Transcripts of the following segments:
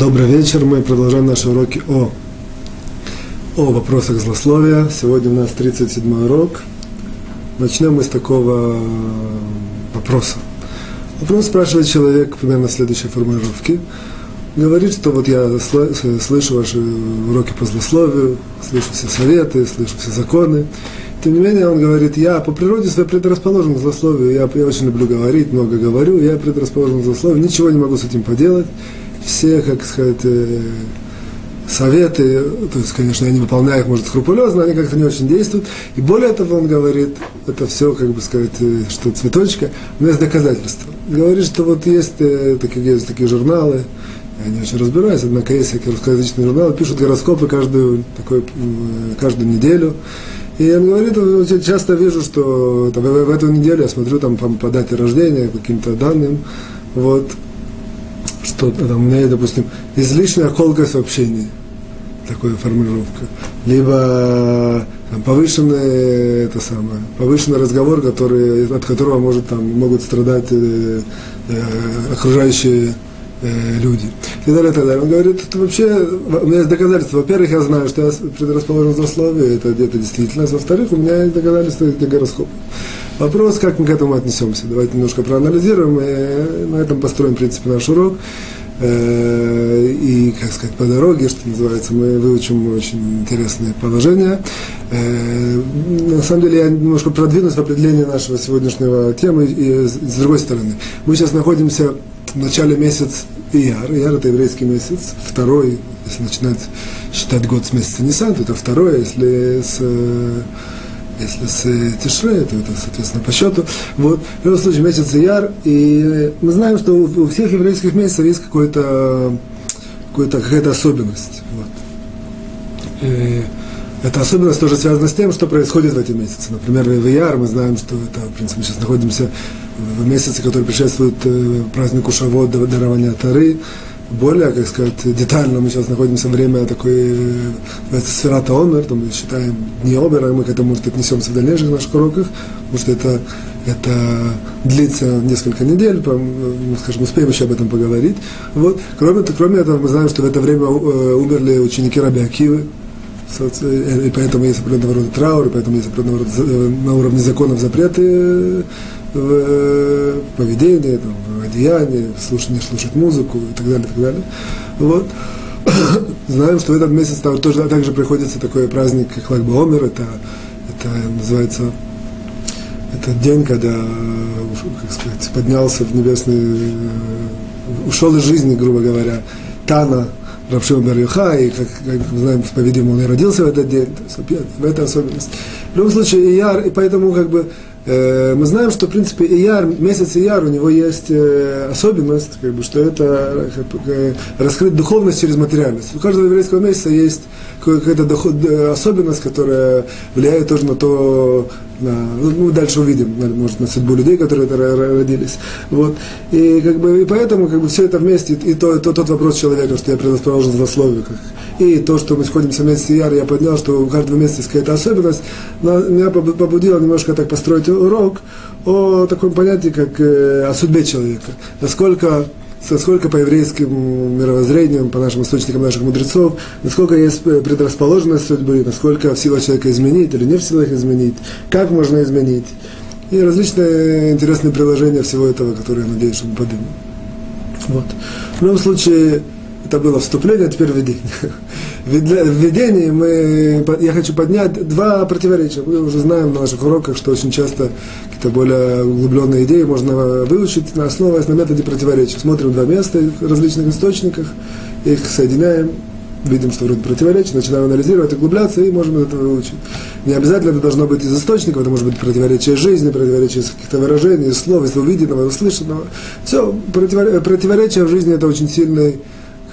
Добрый вечер. Мы продолжаем наши уроки о, о вопросах злословия. Сегодня у нас 37 урок. Начнем мы с такого вопроса. Вопрос спрашивает человек примерно следующей формулировки. Говорит, что вот я слышу ваши уроки по злословию, слышу все советы, слышу все законы. Тем не менее, он говорит, я по природе своей предрасположен к злословию, я, я очень люблю говорить, много говорю, я предрасположен к злословию, ничего не могу с этим поделать все, как сказать, э, советы, то есть, конечно, я не выполняю их, может, скрупулезно, они как-то не очень действуют. И более того, он говорит, это все, как бы сказать, э, что цветочка, у меня есть доказательства. Говорит, что вот есть э, такие, есть такие журналы, я не очень разбираюсь, однако есть всякие русскоязычные журналы, пишут гороскопы каждую, такой, каждую неделю. И он говорит, часто вижу, что там, в, в эту неделю я смотрю там по, по дате рождения, каким-то данным, вот, что там, у меня допустим, излишняя колкость в общении, такая формулировка, либо там, повышенный, это самое, повышенный разговор, который, от которого может, там, могут страдать э, э, окружающие э, люди. И далее, и так далее. Он говорит, это вообще, у меня есть доказательства. Во-первых, я знаю, что я предрасположен за слове, это, это действительность. Во-вторых, у меня есть доказательства для гороскопа. Вопрос, как мы к этому отнесемся. Давайте немножко проанализируем и на этом построим, в принципе, наш урок. Э, и, как сказать, по дороге, что называется, мы выучим очень интересные положения. Э, на самом деле, я немножко продвинусь в определении нашего сегодняшнего темы и с другой стороны. Мы сейчас находимся в начале месяца Ияр. Ияр – это еврейский месяц, второй, если начинать считать год с месяца Нисан, то это второй, если с если с Тишре, то это, соответственно, по счету. Вот, в любом случае, месяц Яр, и мы знаем, что у, всех еврейских месяцев есть какой-то, какой-то, какая-то особенность. Вот. И эта особенность тоже связана с тем, что происходит в эти месяцы. Например, в Яр мы знаем, что это, в принципе, мы сейчас находимся в месяце, который предшествует э, празднику Шавот, дарования Тары, более, как сказать, детально мы сейчас находимся в время такой, называется, сферата омер, то мы считаем дни омера, мы к этому, может, отнесемся в дальнейших наших уроках, потому что это, это длится несколько недель, мы, скажем, успеем еще об этом поговорить. Вот. Кроме, кроме этого, мы знаем, что в это время э, умерли ученики Раби Акивы, и поэтому есть определенного рода траур, и поэтому есть определенного рода э, на уровне законов запреты в поведении, там, в одеянии, в слушании, слушать музыку и так далее, и так далее. Вот. Знаем, что в этот месяц там тоже также приходится такой праздник, как Лагба Омер, это, это называется это день, когда, как сказать, поднялся в небесный, ушел из жизни, грубо говоря, Тана, Рабшима Барюха, и, как, как мы знаем, по-видимому, он и родился в этот день, в этой особенность. В любом случае, и я, и поэтому, как бы, Э, мы знаем, что, в принципе, Ияр, месяц Ияр, у него есть э, особенность, как бы, что это э, раскрыть духовность через материальность. У каждого еврейского месяца есть какая-то особенность, которая влияет тоже на то, на, ну, мы дальше увидим, может, на судьбу людей, которые родились. Вот. И, как бы, и поэтому как бы, все это вместе, и, то, то, тот вопрос человека, что я предрасположен злословию, как, и то, что мы сходимся вместе Яр, я поднял, что у каждого месяца есть какая-то особенность, но меня побудило немножко так построить урок о таком понятии, как э, о судьбе человека. Насколько насколько по еврейским мировоззрениям, по нашим источникам наших мудрецов, насколько есть предрасположенность судьбы, насколько в силах человека изменить или не в силах изменить, как можно изменить. И различные интересные приложения всего этого, которые, я надеюсь, что мы поднимем. Вот. В любом случае, это было вступление, а теперь введение. Введении мы, я хочу поднять два противоречия. Мы уже знаем на наших уроках, что очень часто какие-то более углубленные идеи можно выучить, на основываясь на методе противоречия. Смотрим два места в различных источниках, их соединяем, видим, что вроде противоречия, начинаем анализировать, углубляться и можем это выучить. Не обязательно это должно быть из источников, это может быть противоречие жизни, противоречие каких-то выражений, слов, из увиденного, услышанного. Все, противоречие в жизни это очень сильный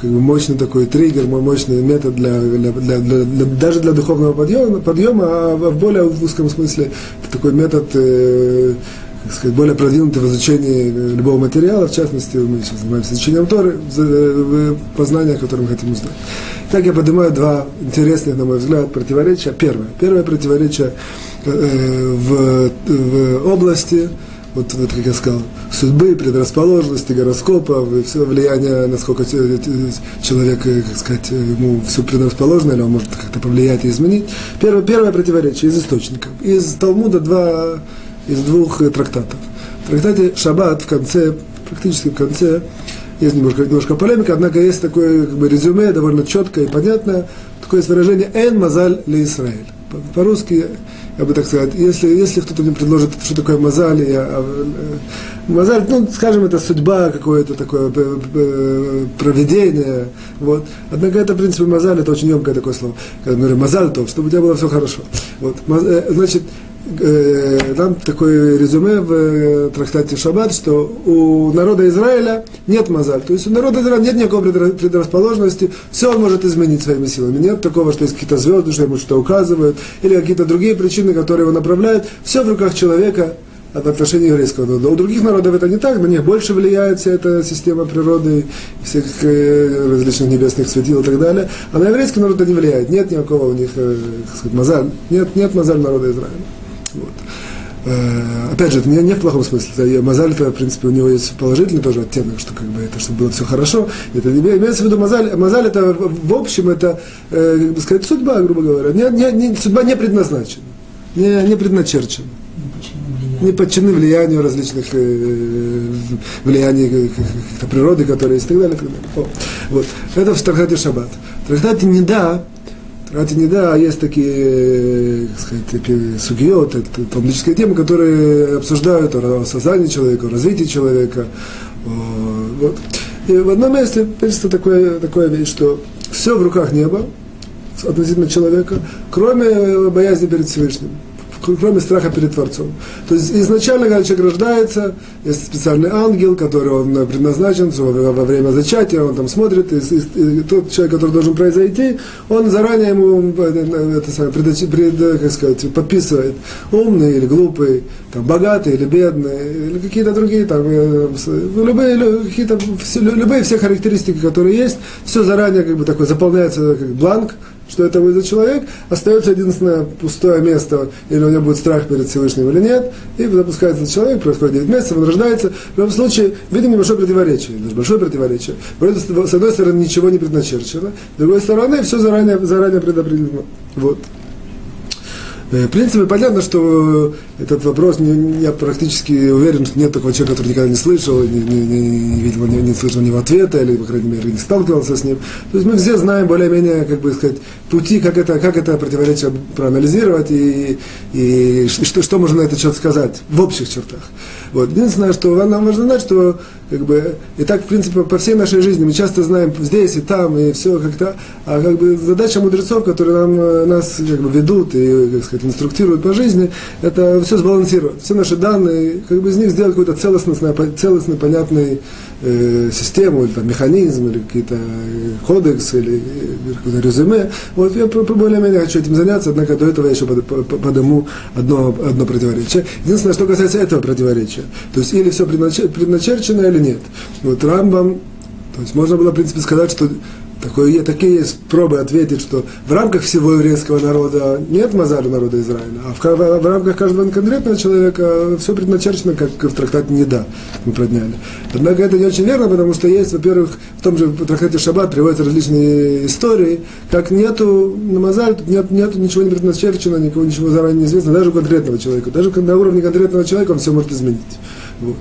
как бы мощный такой триггер, мощный метод для, для, для, для, для даже для духовного подъема, подъема, а в более узком смысле такой метод, э, как сказать, более продвинутый в изучении любого материала, в частности, мы сейчас занимаемся изучением Торы, э, познания, которое мы хотим узнать. Так я поднимаю два интересных, на мой взгляд, противоречия. Первое. Первое противоречие э, в, в области вот, вот как я сказал, судьбы, предрасположенности, гороскопа, все влияние, насколько человек, как сказать, ему все предрасположено, или он может как-то повлиять и изменить. Первое, первое противоречие из источников. Из Талмуда два, из двух трактатов. В трактате Шаббат в конце, практически в конце, есть немножко, немножко полемика, однако есть такое как бы, резюме, довольно четкое и понятное, такое есть выражение «эн мазаль ли Израиль». По-русски, я бы так сказать, если, если кто-то мне предложит, что такое мазаль, я, э, мазаль, ну, скажем, это судьба, какое-то такое проведение, вот. Однако это, в принципе, мазаль, это очень емкое такое слово. Когда мы говорим мазаль, то, чтобы у тебя было все хорошо. Вот. Э, значит, э, там такое резюме в э, трактате Шаббат, что у народа Израиля нет мазаль. То есть у народа Израиля нет никакой предрасположенности, все он может изменить своими силами. Нет такого, что есть какие-то звезды, что ему что-то указывают, или какие-то другие причины, которые его направляют. Все в руках человека в отношении еврейского народа. У других народов это не так, на них больше влияет вся эта система природы, всех э, различных небесных светил и так далее. А на еврейский народ это не влияет. Нет никакого у них, э, сказать, мазаль. Нет, нет мазаль народа Израиля. Вот. Э, опять же, это не, не в плохом смысле. Мазаль, это, в принципе, у него есть положительный тоже оттенок, что как бы это, чтобы было все хорошо. Это имеется в виду мазаль. Мазаль это в общем это, э, как бы сказать, судьба, грубо говоря. Не, не, не, судьба не предназначена, не, не предначерчена. Не подчинены влиянию различных э, влияний природы, которые есть и так далее. О, вот. Это в трактате Шаббат. В трактате Неда Рати не да, а есть такие, как сказать, такие сугиот, талмудические темы, которые обсуждают о создании человека, о развитии человека. Вот. И в одном месте пишется такое, такое вещь, что все в руках неба относительно человека, кроме боязни перед Всевышним кроме страха перед Творцом. То есть изначально, когда человек рождается, есть специальный ангел, который он предназначен во, время зачатия, он там смотрит, и, и, и тот человек, который должен произойти, он заранее ему это самое, пред, пред, как сказать, подписывает, умный или глупый, там, богатый или бедный, или какие-то другие, там, э, любые, какие-то, любые все характеристики, которые есть, все заранее как бы такой заполняется как бланк, что это будет за человек, остается единственное пустое место, или у него будет страх перед Всевышним или нет, и запускается этот человек, происходит 9 месяцев, он рождается. В любом случае, видим небольшое противоречие, даже большое противоречие. С одной стороны, ничего не предначерчено, с другой стороны, все заранее, заранее предопределено. Вот. Э, в принципе, понятно, что этот вопрос, я практически уверен, что нет такого человека, который никогда не слышал, не, не, не, видел, не, не слышал него ответа, или, по крайней мере, не сталкивался с ним. То есть мы все знаем более-менее, как бы сказать, пути, как это, как это противоречие проанализировать и, и что, что можно на этот счет сказать в общих чертах. Вот. Единственное, что нам важно знать, что как бы, и так, в принципе, по всей нашей жизни мы часто знаем здесь и там, и все как-то, а как бы задача мудрецов, которые нам, э, нас как бы ведут и, как сказать, инструктируют по жизни, это все сбалансировать, все наши данные, как бы из них сделать какой-то целостный, целостный понятный э, систему, или там, механизм, или какие-то э, кодекс, или, или какое-то резюме. Вот я более-менее хочу этим заняться, однако до этого я еще подниму одно, одно противоречие. Единственное, что касается этого противоречия, то есть или все предначерчено, или нет. Вот Рамбам, то есть можно было, в принципе, сказать, что Такое, такие есть пробы ответить, что в рамках всего еврейского народа нет мазаля народа Израиля, а в, в, в рамках каждого конкретного человека все предначерчено, как в трактате не да, мы продняли. Однако это не очень верно, потому что есть, во-первых, в том же трактате Шаббат приводятся различные истории, как нету на мазаль, нет, нету ничего не предначерчено, никого ничего заранее не известно, даже у конкретного человека. Даже на уровне конкретного человека он все может изменить. Вот.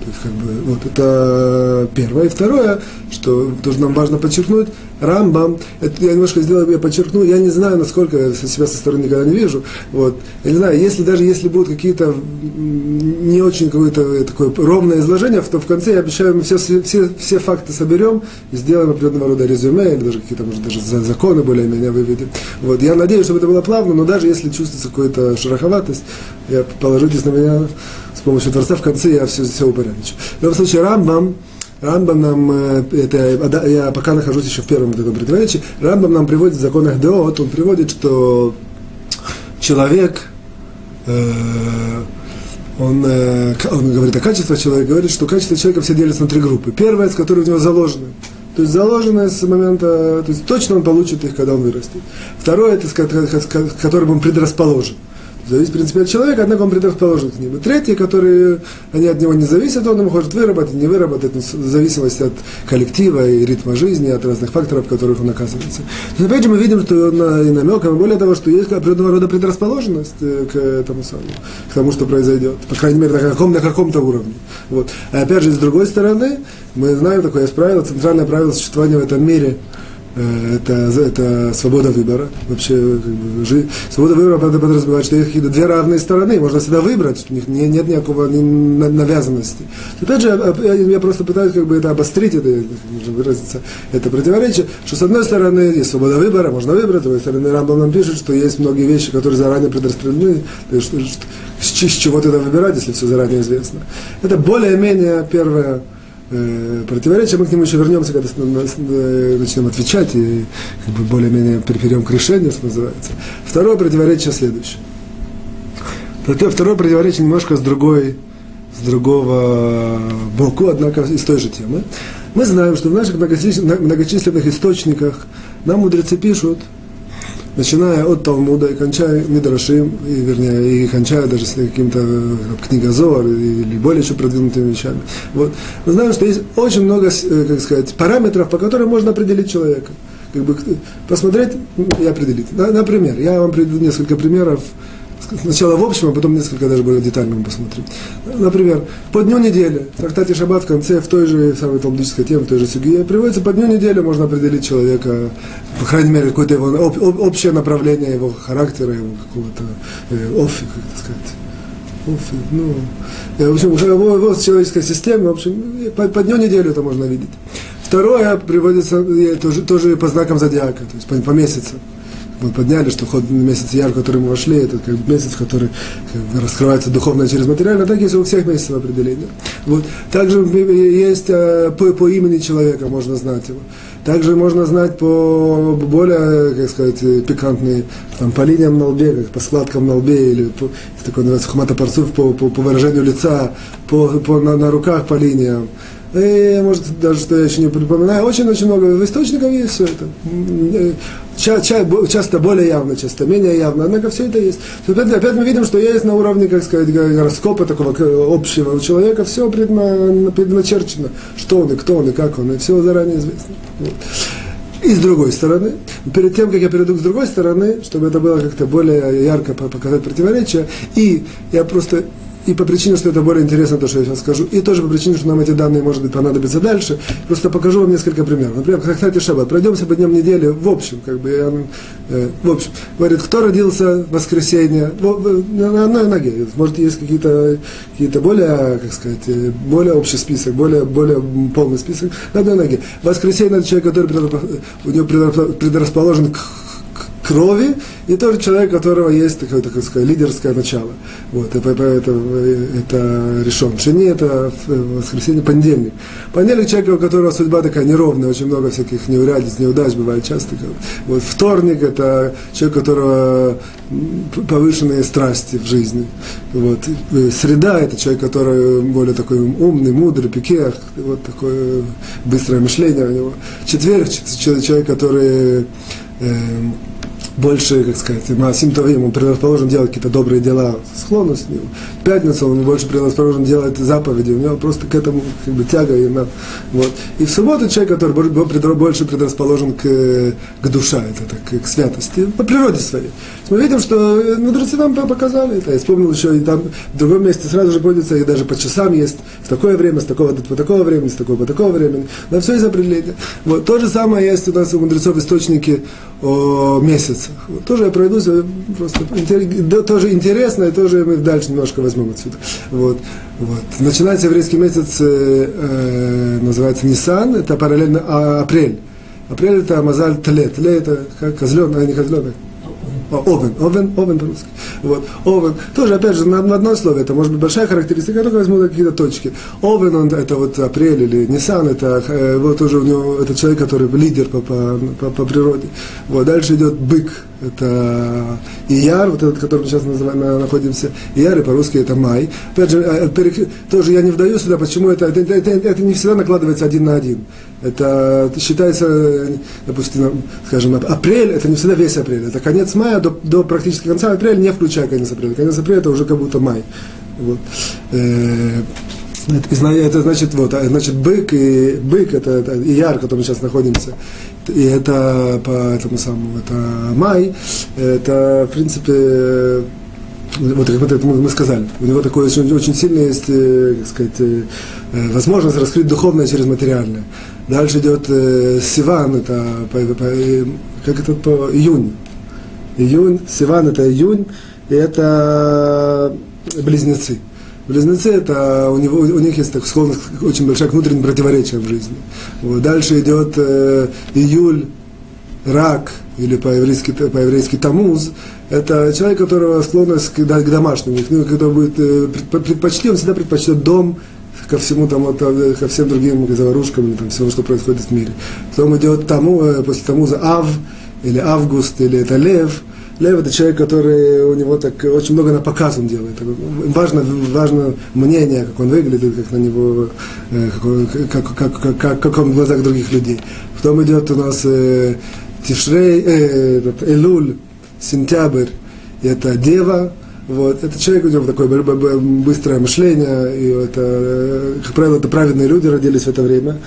То есть, как бы, вот это первое. И второе, что тоже нам важно подчеркнуть, Рамбам, это я немножко сделаю, я подчеркну, я не знаю, насколько я себя со стороны никогда не вижу. Вот. Я не знаю, если даже если будут какие-то не очень какое-то такое ровное изложение, то в конце я обещаю, мы все, все, все факты соберем, сделаем определенного рода резюме, или даже какие-то, может, даже законы более-менее выведем. Вот. Я надеюсь, чтобы это было плавно, но даже если чувствуется какая-то шероховатость, я положитесь на меня, с помощью Творца в конце я все, все упорядочу. В любом случае, Рамбам, Рамбам нам, э, это, я пока нахожусь еще в первом этом противоречии, Рамбам нам приводит в законах Деот, он приводит, что человек, э, он, э, он говорит о качестве человека, говорит, что качество человека все делятся на три группы. Первое, с которой у него заложено. То есть заложено с момента, то есть точно он получит их, когда он вырастет. Второе, это с которым он предрасположен Зависит, принципе, от человека, однако он предрасположен к ним. И третьи, которые, они от него не зависят, он может выработать, не выработать, в зависимости от коллектива и ритма жизни, от разных факторов, в которых он оказывается. Но опять же мы видим, что на, и намеком, и более того, что есть определенного рода предрасположенность э, к этому самому, к тому, что произойдет. По крайней мере, на, каком, на каком-то уровне. Вот. А опять же, с другой стороны, мы знаем такое правило, центральное правило существования в этом мире – это, это свобода выбора. Вообще, как бы, жи... свобода выбора подразумевает, что какие-то две равные стороны, можно всегда выбрать, у них не, нет никакого навязанности. Опять же, я, я просто пытаюсь как бы это обострить, это, выразиться, это противоречие, что с одной стороны есть свобода выбора, можно выбрать, с другой стороны Рамбам нам пишет, что есть многие вещи, которые заранее предраспределены, что, с, с чего тогда выбирать, если все заранее известно. Это более-менее первое э, противоречия, мы к нему еще вернемся, когда начнем отвечать и как бы более-менее перейдем к решению, что называется. Второе противоречие следующее. Второе противоречие немножко с другой, с другого боку, однако из той же темы. Мы знаем, что в наших многочисленных источниках нам мудрецы пишут, начиная от Талмуда и кончая Мидрашим, и, вернее, и кончая даже с каким-то книгозор или более еще продвинутыми вещами. Вот. Мы знаем, что есть очень много, э, как сказать, параметров, по которым можно определить человека. Как бы посмотреть и определить. Например, я вам приведу несколько примеров сначала в общем, а потом несколько даже более детально мы посмотрим. Например, по дню недели, в трактате Шаббат в конце, в той же самой талмудической теме, в той же суге, приводится по дню недели можно определить человека, по крайней мере, какое-то его об, об, общее направление его характера, его какого-то э, офи, как это сказать. Офи, ну, э, в общем, его, его человеческая система, в общем, по, по дню недели это можно видеть. Второе приводится э, тоже, тоже по знакам зодиака, то есть по, по месяцам мы подняли, что вход месяц Яр, в который мы вошли, это как месяц, который раскрывается духовно через материально, так есть у всех месяцев определения. Вот. Также есть э, по, по имени человека, можно знать его. Также можно знать по более, как сказать, пикантные, там, по линиям на лбе, как по складкам на лбе, или по, такой называется хумата парцув, по, по, по выражению лица, по, по, на, на руках по линиям. И, может, даже что я еще не припоминаю, очень-очень много источников есть все это. Э, часто более явно, часто менее явно, однако все это есть. Опять, опять мы видим, что есть на уровне, как сказать, гороскопа такого общего у человека, все предначерчено, что он и кто он и как он, и все заранее известно. Вот. И с другой стороны, перед тем, как я перейду с другой стороны, чтобы это было как-то более ярко показать противоречия, и я просто и по причине, что это более интересно, то, что я сейчас скажу, и тоже по причине, что нам эти данные, может быть, понадобятся дальше, просто покажу вам несколько примеров. Например, как кстати, Шаббат. Пройдемся по дням недели, в общем, как бы, я, э, в общем, говорит, кто родился в воскресенье, на одной ноге, может, есть какие-то какие более, как сказать, э, более общий список, более, более полный список, на одной ноге. Воскресенье – это человек, который предрасположен к крови, и тоже человек, у которого есть такое, так сказать, лидерское начало. Вот, это, это, это решен. Шини это воскресенье, понедельник. Понедельник человек, у которого судьба такая неровная, очень много всяких неурядиц, неудач бывает часто. Вот, вторник это человек, у которого повышенные страсти в жизни. Вот. Среда – это человек, который более такой умный, мудрый, пикех, вот такое быстрое мышление у него. Четверг – человек, который э, больше, как сказать, Маасим Товим, он предрасположен делать какие-то добрые дела, склонность к нему. В пятницу он больше предрасположен делать заповеди, у него просто к этому как бы тяга. И, вот. и в субботу человек, который больше предрасположен к, к душе, это так, к святости, по природе своей. Мы видим, что э, мудрецы нам показали это. Я вспомнил еще, и там в другом месте сразу же пользуется, и даже по часам есть, в такое время, с такого по такого времени, с такого по такого времени. На все есть определение. Вот. То же самое есть у нас у мудрецов источники о месяцах. Вот. Тоже я пройдусь, просто да, тоже интересно, и тоже мы дальше немножко возьмем отсюда. Вот. Вот. Начинается еврейский месяц, э, э, называется Нисан, это параллельно а, апрель. Апрель это Мазаль Тле. Тле это как козленок, а не козленок. Овен, овен, овен по-русски. Вот, овен. Тоже, опять же, на, на одно слово, это может быть большая характеристика, только возьму какие-то точки. Овен, он, это вот апрель или Нисан, это э, вот уже у него, это человек, который лидер по, по, по, по природе. Вот, дальше идет бык, это Ияр, вот этот, который мы сейчас называем, находимся, Ияр, и по-русски это май. Опять же, э, тоже я не вдаю сюда, почему это, это, это, это не всегда накладывается один на один. Это считается, допустим, скажем, апрель, это не всегда весь апрель, это конец мая до, до практически конца апреля, не включая конец апреля. Конец апреля это уже как будто май. Вот. Э, это значит, вот, а, значит, бык и бык, это, это и яр, в котором мы сейчас находимся, и это по этому самому, это май, это, в принципе, вот как вот это мы, сказали, у него такое очень, очень сильное есть, э, как сказать, э, возможность раскрыть духовное через материальное. Дальше идет э, Сиван, это по, по, как это по июнь. Июнь, Сиван это июнь, и это близнецы. Близнецы это у него у них есть так склонность очень большая к внутренним противоречиям в жизни. Вот. Дальше идет э, июль, рак или по-еврейски, по-еврейски тамуз. Это человек, которого склонность к, к домашнему, ну, когда будет э, предпочти, он всегда предпочтет дом ко всему там, э, ко всем другим заварушкам там, всему, что происходит в мире. Потом идет тому, э, после тамуза ав, или август, или это лев, Лев это человек, который у него так очень много на показ он делает. Важно, важно мнение, как он выглядит, как на него, э, как, как, как, как, как он в глазах других людей. Потом идет у нас э, Тишрей, э, этот, Элуль, Сентябрь, это Дева, вот. Это человек, у него такое быстрое мышление, и это, э, как правило, это праведные люди родились в это время.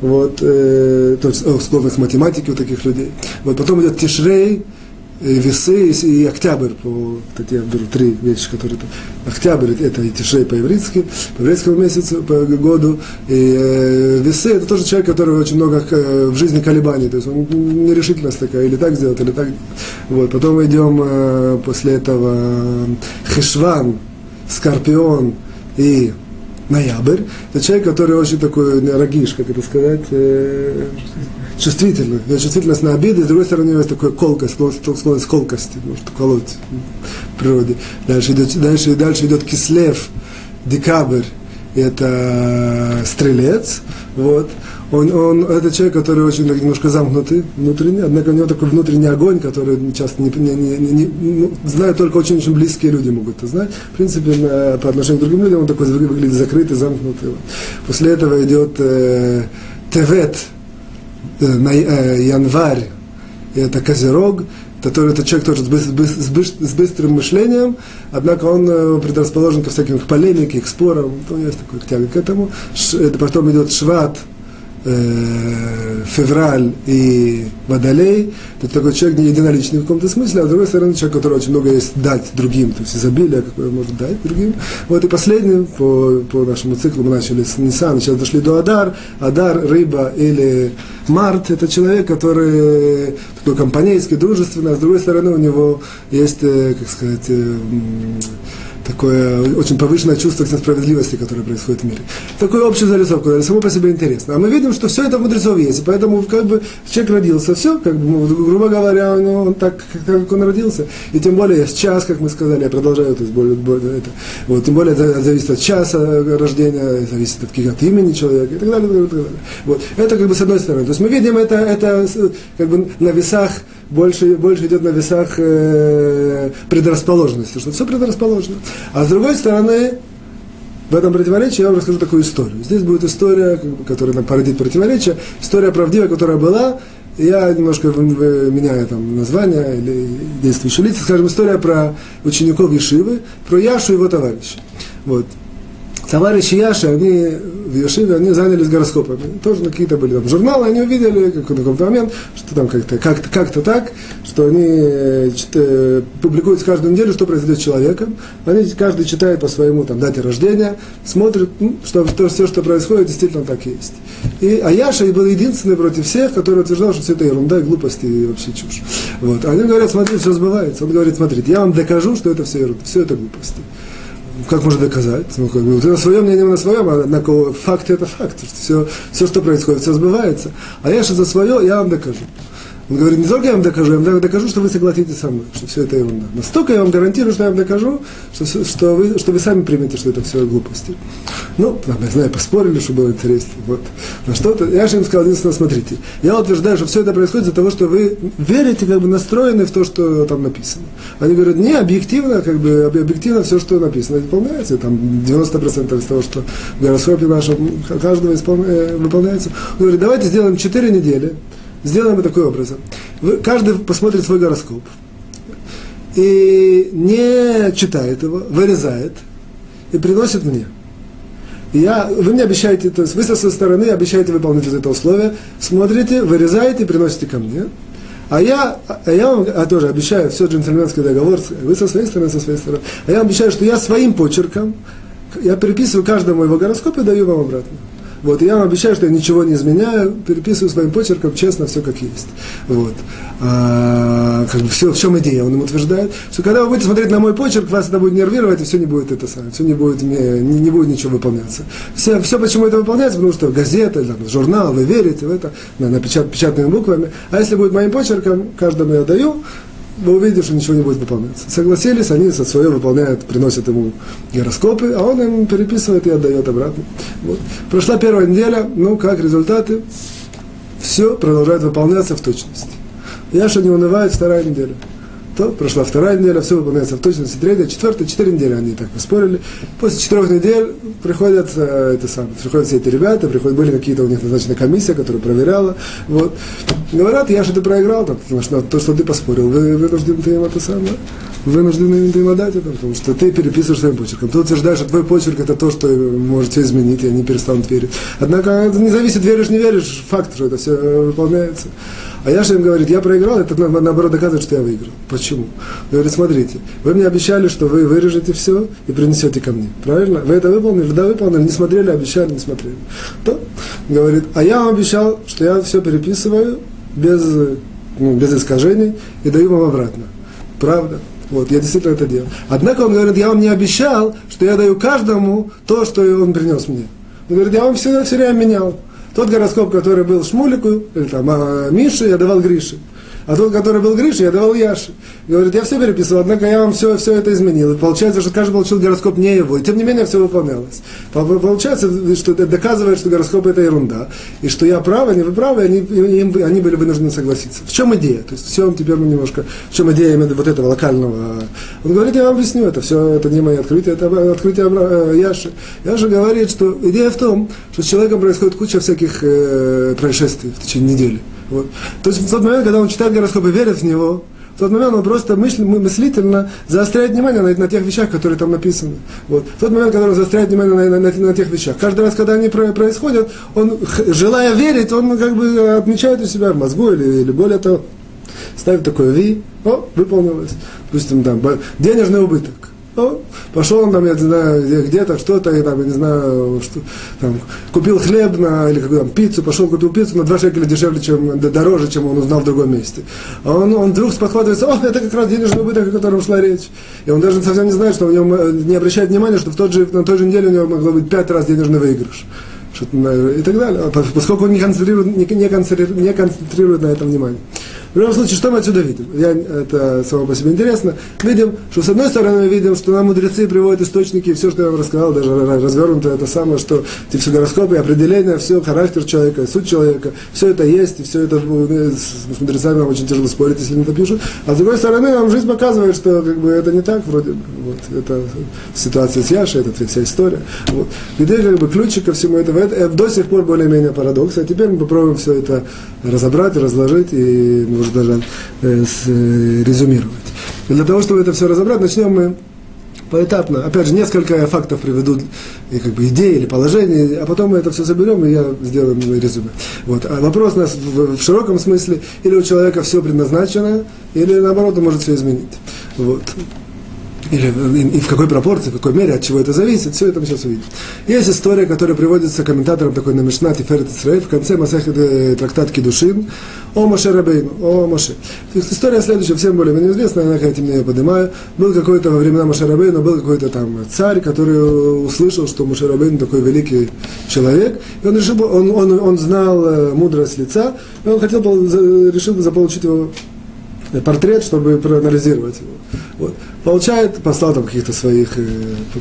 Вот, э, то есть, склонность к математике у таких людей. Вот, потом идет Тишрей, весы и октябрь, по, кстати, я беру три вещи, которые. Октябрь это тишей по-еврейски, по еврейскому месяцу, по году. И э, весы это тоже человек, который очень много э, в жизни колебаний, то есть он нерешительность такая, или так сделать, или так. Вот. Потом идем э, после этого Хешван, Скорпион и ноябрь. Это человек, который очень такой рогиш, как это сказать, э, чувствительный. Чувствительность на обиды, с другой стороны, у него есть такой колкость, склонность колкости, может колоть в природе. Дальше идет, дальше, дальше идет кислев, декабрь, это стрелец, вот. Он, он, это человек, который очень немножко замкнутый внутренний, однако у него такой внутренний огонь, который часто не, не, не, не, ну, знают только очень-очень близкие люди могут это знать. В принципе, на, по отношению к другим людям он такой выглядит закрытый, замкнутый. После этого идет э, Тевет, э, на, э, январь, это Козерог, который это человек тоже с, с, быс, с быстрым мышлением, однако он э, предрасположен ко всяким к полемике, к спорам, то есть такой тяга к этому. Ш, это потом идет Шват, э, февраль и водолей, это такой человек не единоличный в каком-то смысле, а с другой стороны человек, который очень много есть дать другим, то есть изобилие, какое может дать другим. Вот и последний, по, по нашему циклу мы начали с Нисан, сейчас дошли до Адар. Адар, рыба или Март, это человек, который такой компанейский, дружественный, а с другой стороны у него есть, э, как сказать, э, такое очень повышенное чувство справедливости, которое происходит в мире. Такое общее зарисовку, это само по себе интересно. А мы видим, что все это в мудрецов есть, поэтому как бы человек родился, все, как бы, ну, грубо говоря, ну, он так, как он родился. И тем более есть час, как мы сказали, я продолжаю, то есть более, более это, вот, тем более это зависит от часа рождения, зависит от, от имени человека и так далее. И так далее. Вот. Это как бы с одной стороны. То есть мы видим это, это как бы на весах больше, больше идет на весах э, предрасположенности, что все предрасположено. А с другой стороны, в этом противоречии я вам расскажу такую историю. Здесь будет история, которая нам породит противоречие, история правдивая, которая была, я немножко меняю там название или действующие лица, скажем, история про учеников Ешивы, про Яшу и его товарища. Вот. Товарищи Яши, они в Ешиве, они занялись гороскопами. Тоже какие-то были там журналы, они увидели как, на какой-то момент, что там как-то, как-то, как-то так, что они э, э, публикуют каждую неделю, что произойдет с человеком. Они каждый читает по своему там, дате рождения, смотрит, ну, что, что все, что происходит, действительно так есть. И, а Яша был единственный против всех, который утверждал, что все это ерунда и глупости и вообще чушь. Вот. Они говорят, смотрите, все сбывается. Он говорит, смотрите, я вам докажу, что это все ерунда, все это глупости как можно доказать? Ну, как бы, ты на своем мнении, на своем, а однако факт это факт. Все, все, что происходит, все сбывается. А я же за свое, я вам докажу. Он говорит, не только я вам докажу, я вам докажу, что вы согласитесь со мной, что все это ерунда. Настолько я вам гарантирую, что я вам докажу, что, что, вы, что вы сами примете, что это все глупости. Ну, там, я знаю, поспорили, что было интереснее. Вот. На что-то. Я же им сказал, единственное, смотрите, я утверждаю, что все это происходит из-за того, что вы верите, как бы настроены в то, что там написано. Они говорят, не, объективно, как бы, объективно все, что написано, выполняется. Там 90% из того, что в гороскопе нашем каждого исполня, выполняется. Он говорит, давайте сделаем 4 недели, Сделаем это такой образом. Вы, каждый посмотрит свой гороскоп и не читает его, вырезает и приносит мне. Я, вы мне обещаете, то есть вы со своей стороны обещаете выполнить это условие, смотрите, вырезаете и приносите ко мне. А я, а я вам а тоже обещаю, все джентльменский договор, вы со своей стороны, со своей стороны. А я вам обещаю, что я своим почерком, я переписываю каждому его гороскоп и даю вам обратно. Вот, я вам обещаю, что я ничего не изменяю, переписываю своим почерком, честно, все как есть. Вот. А, как бы все, в чем идея? Он им утверждает, что когда вы будете смотреть на мой почерк, вас это будет нервировать, и все не будет это самое, все не будет, не, не будет ничего выполняться. Все, все почему это выполняется, потому что газета, там, журнал, вы верите в это, на, на печат, печатными буквами. А если будет моим почерком, каждому я даю, вы увидите, что ничего не будет выполняться. Согласились, они со свое выполняют, приносят ему гороскопы, а он им переписывает и отдает обратно. Вот. Прошла первая неделя, ну как результаты? Все продолжает выполняться в точности. Яша не унывает, вторая неделя то прошла вторая неделя, все выполняется в точности, третья, четвертая, четыре недели они так поспорили. После четырех недель приходят, э, это самое, приходят все эти ребята, приходят, были какие-то у них назначена комиссия, которая проверяла, вот. Говорят, я же ты проиграл, там, потому что то, что ты поспорил, вы вынуждены ты им это самое, вынуждены им отдать это, потому что ты переписываешь своим почерком. Ты утверждаешь, что твой почерк это то, что может все изменить, и они перестанут верить. Однако это не зависит, веришь, не веришь, факт, что это все выполняется. А Яша им говорит, я проиграл, это наоборот доказывает, что я выиграл. Почему? Говорит, смотрите, вы мне обещали, что вы вырежете все и принесете ко мне. Правильно? Вы это выполнили? Да, выполнили. Не смотрели, обещали, не смотрели. То, говорит, а я вам обещал, что я все переписываю без, ну, без искажений и даю вам обратно. Правда? Вот, я действительно это делал. Однако он говорит, я вам не обещал, что я даю каждому то, что он принес мне. Он говорит, я вам все, все время менял. Тот гороскоп, который был Шмулику, или там а, Мише, я давал Грише. А тот, который был Гриша, я давал Яше. Говорит, я все переписывал, однако я вам все, все это изменил. И получается, что каждый получил гороскоп не его. И тем не менее все выполнялось. Получается, что это доказывает, что гороскоп это ерунда. И что я прав, они вы правы, они, они были вынуждены согласиться. В чем идея? То есть все он теперь немножко, в чем идея именно вот этого локального. Он говорит, я вам объясню, это все, это не мои открытия, это открытие э, Яши. Яша говорит, что идея в том, что с человеком происходит куча всяких э, происшествий в течение недели. Вот. То есть в тот момент, когда он читает гороскоп и верит в него, в тот момент он просто мысль, мыслительно заостряет внимание на, на тех вещах, которые там написаны. Вот. В тот момент, когда он заостряет внимание на, на, на, на тех вещах. Каждый раз, когда они про, происходят, он, желая верить, он как бы отмечает у себя в мозгу или, или более того, ставит такой ви, о, выполнилось. Допустим, там, денежный убыток. Ну, пошел он там, я не знаю, где-то что-то, я там, я не знаю, что, там, купил хлеб на, или какую там пиццу, пошел, купил пиццу на 2 шекеля дешевле, чем, дороже, чем он узнал в другом месте. А он, он вдруг спохватывается, о, это как раз денежный убыток, о котором шла речь. И он даже совсем не знает, что у него, не обращает внимания, что в тот же, на той же неделе у него могло быть пять раз денежный выигрыш. И так далее, поскольку он не концентрирует, не, не концентрирует, не концентрирует на этом внимание. В любом случае, что мы отсюда видим? Я, это само по себе интересно. Видим, что с одной стороны мы видим, что нам мудрецы приводят источники, все, что я вам рассказал, даже развернуто это самое, что эти все гороскопы, определения, все, характер человека, суть человека, все это есть, и все это ну, с мудрецами нам очень тяжело спорить, если они это пишут. А с другой стороны, нам жизнь показывает, что как бы, это не так вроде. Вот, это ситуация с Яшей, это вся история. Вот. Где как бы ключик ко всему этому, это, это до сих пор более-менее парадокс. А теперь мы попробуем все это разобрать, разложить и может даже э, с, э, резюмировать. И для того, чтобы это все разобрать, начнем мы поэтапно. Опять же, несколько фактов приведу, и как бы идеи или положения, а потом мы это все соберем, и я сделаю резюме. Вот. А вопрос у нас в, в широком смысле, или у человека все предназначено, или наоборот он может все изменить. Вот. Или и в какой пропорции, в какой мере, от чего это зависит, все это мы сейчас увидим. Есть история, которая приводится комментатором такой на Мишна Тиферет Исраэль в конце Масахи трактатки Душин о Моше Рабейну, о Моше. История следующая, всем более-менее известна, я этим не поднимаю. Был какой-то во времена Моше Рабейну, был какой-то там царь, который услышал, что Моше Рабейну такой великий человек, и он решил, он, он, он знал э, мудрость лица, и он хотел, решил заполучить его портрет, чтобы проанализировать его. Вот. Получает, послал там каких-то своих э,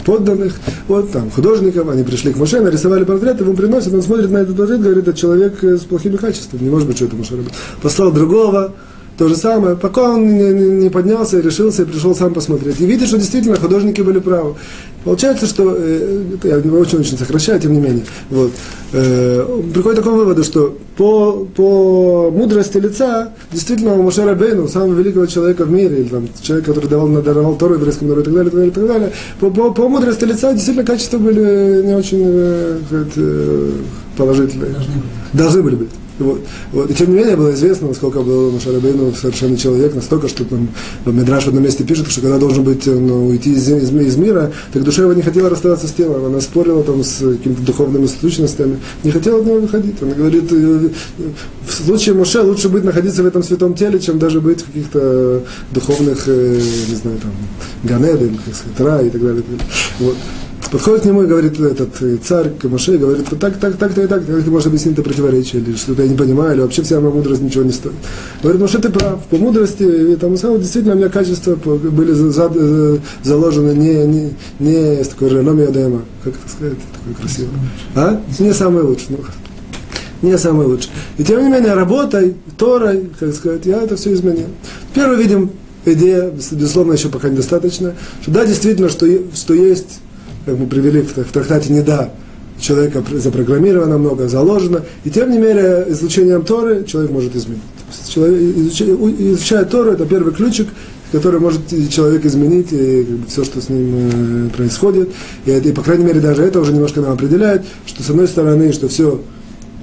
подданных, вот там художников, они пришли к Моше, нарисовали портрет, ему приносят, он смотрит на этот портрет, говорит, это человек э, с плохими качествами, не может быть, что это Моше Послал другого, то же самое, пока он не, не поднялся, решился и пришел сам посмотреть. И видит, что действительно художники были правы. Получается, что, э, я очень-очень сокращаю, тем не менее, вот, э, приходит к такому выводу, что по, по мудрости лица, действительно, у Мушера Бейну, самого великого человека в мире, или там, человек, который давал, даровал Тору еврейскому народу и так далее, и так далее, и так далее, по, по, по мудрости лица действительно качества были не очень э, э положительные. Должны были. Должны были быть. Вот, вот. И тем не менее было известно, насколько был Машарабейну совершенный человек, настолько, что там Медраш в одном месте пишет, что когда должен быть ну, уйти из, из, из мира, так душа его не хотела расставаться с телом, она спорила там с какими-то духовными сущностями, не хотела от него выходить. Она говорит, э, в случае Моше лучше быть находиться в этом святом теле, чем даже быть в каких-то духовных, э, не знаю, там, Ганеды, как сказать, рай и так далее. Вот. Подходит к нему и говорит этот э, царь Камаше, говорит, так, так, так, так, так, как ты можешь объяснить это противоречие, или что-то я не понимаю, или вообще вся моя мудрость ничего не стоит. Говорит, ну что ты прав, по мудрости, и там самое действительно у меня качества были э, заложены не, не, не с такой реном Ядема, как это сказать, такой красивый, а? Не самый лучший, ну, не самый лучший. И тем не менее, работой, Торой, как сказать, я это все изменил. Первый видим идея, безусловно, еще пока недостаточно, что да, действительно, что, что есть как мы привели в, трактате «Неда», человека запрограммировано много, заложено, и тем не менее изучением Торы человек может изменить. Человек, изучая, изучая Тору, это первый ключик, который может человек изменить и как бы, все, что с ним э, происходит. И, и, по крайней мере, даже это уже немножко нам определяет, что с одной стороны, что все,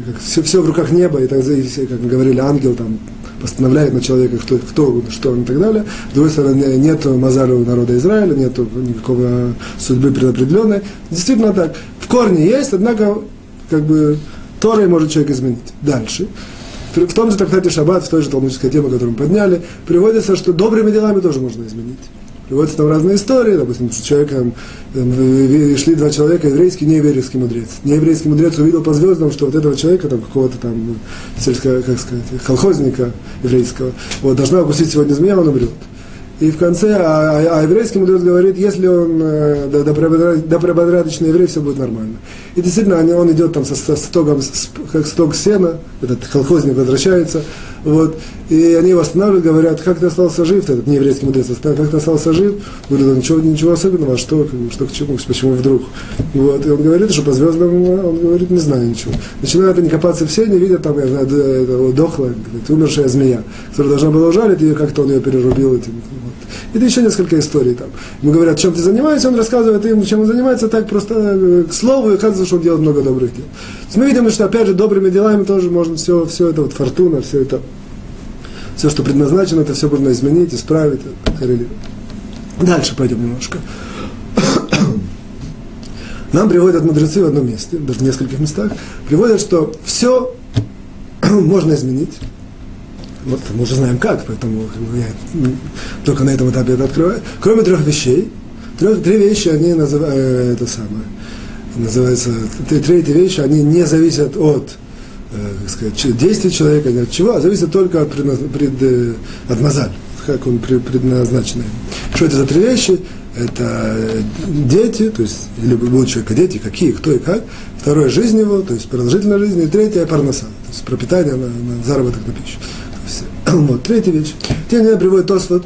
как, все, все в руках неба, и, так, и как мы говорили, ангел там постановляет на человека, кто, кто что он и так далее. С другой стороны, нет мазаля у народа Израиля, нет никакого судьбы предопределенной. Действительно так. В корне есть, однако, как бы, Торой может человек изменить. Дальше. В том же трактате Шаббат, в той же талмудической теме, которую мы подняли, приводится, что добрыми делами тоже можно изменить. Приводятся там разные истории, допустим, что человеком там, шли два человека, еврейский нееврейский мудрец. Нееврейский мудрец увидел по звездам, что вот этого человека, там, какого-то там сельского, как сказать, колхозника еврейского, вот, должна укусить сегодня змея, он умрет. И в конце, а, а, а еврейский мудрец говорит, если он э, добропорядочный еврей, все будет нормально. И действительно, он идет там со, со стогом, с, как стог сена, этот колхозник возвращается, вот, и они его останавливают, говорят, как ты остался жив, этот нееврейский мудрец, как ты остался жив, говорит, ничего, ничего особенного, а что, что к чему, почему вдруг. Вот, и он говорит, что по звездам, он говорит, не знаю ничего. Начинают они копаться в сене, видят там, я знаю, дохлая, умершая змея, которая должна была ужалить, и как-то он ее перерубил этим. Это еще несколько историй там. Ему говорят, чем ты занимаешься, он рассказывает им, чем он занимается, так просто э, к слову, и оказывается, что он делает много добрых дел. То есть мы видим, что опять же добрыми делами тоже можно все, все это вот фортуна, все это все, что предназначено, это все можно изменить, исправить. Дальше пойдем немножко. Нам приводят мудрецы в одном месте, даже в нескольких местах, приводят, что все можно изменить. Вот, мы уже знаем как, поэтому я только на этом этапе это открываю. Кроме трех вещей, трех, три вещи, они называют, э, это самое, называется, третья вещь, они не зависят от э, как сказать, действий человека, от чего, а зависит только от, предназ... пред... Э, от мазаль, как он предназначен. Что это за три вещи? Это дети, то есть, или будут человека дети, какие, кто и как. Второе, жизнь его, то есть продолжительная жизнь. И третье, парноса, то есть пропитание на, на заработок на пищу. Вот, третья вещь. Тем не менее, приводит тот вот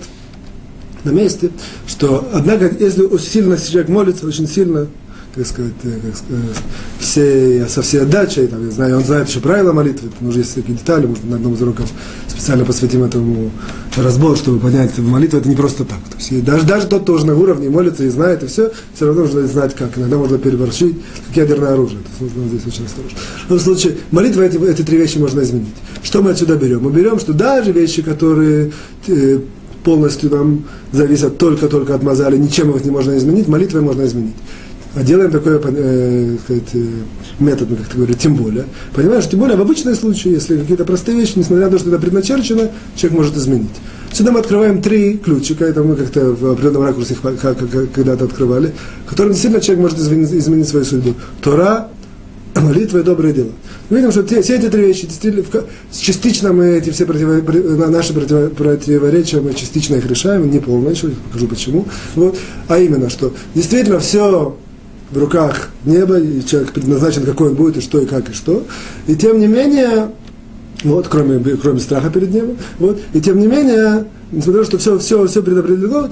на месте, что, однако, если сильно человек молится, очень сильно, как сказать, э, как сказать все, со всей отдачей, там, я знаю, он знает еще правила молитвы, там уже есть такие детали, может, на одном из уроков специально посвятим этому разбор, чтобы понять, молитва это не просто так. То есть, даже, даже тот, кто уже на уровне молится и знает, и все, все равно нужно знать, как. Иногда можно переборщить, как ядерное оружие. То есть, нужно здесь очень осторожно. В любом случае, молитва, эти, эти три вещи можно изменить. Что мы отсюда берем? Мы берем, что даже вещи, которые э, полностью нам зависят только-только от мазали, ничем их не можно изменить, молитвой можно изменить. А делаем такой э, сказать, э, метод, ну, как ты говоришь, тем более. Понимаешь, тем более в обычные случаи, если какие-то простые вещи, несмотря на то, что это предначерчено, человек может изменить. Сюда мы открываем три ключика, это мы как-то в определенном ракурсе когда-то открывали, которым действительно человек может изменить, изменить свою судьбу. Тора, молитва и добрые дела. Мы видим, что те, все эти три вещи, действительно, частично мы эти все противо, наши противоречия, мы частично их решаем, не полностью, покажу почему. Вот. А именно, что действительно все в руках неба, и человек предназначен, какой он будет, и что, и как, и что. И тем не менее, вот, кроме, кроме страха перед небом, вот, и тем не менее, несмотря на то, что все, все, все предопределено,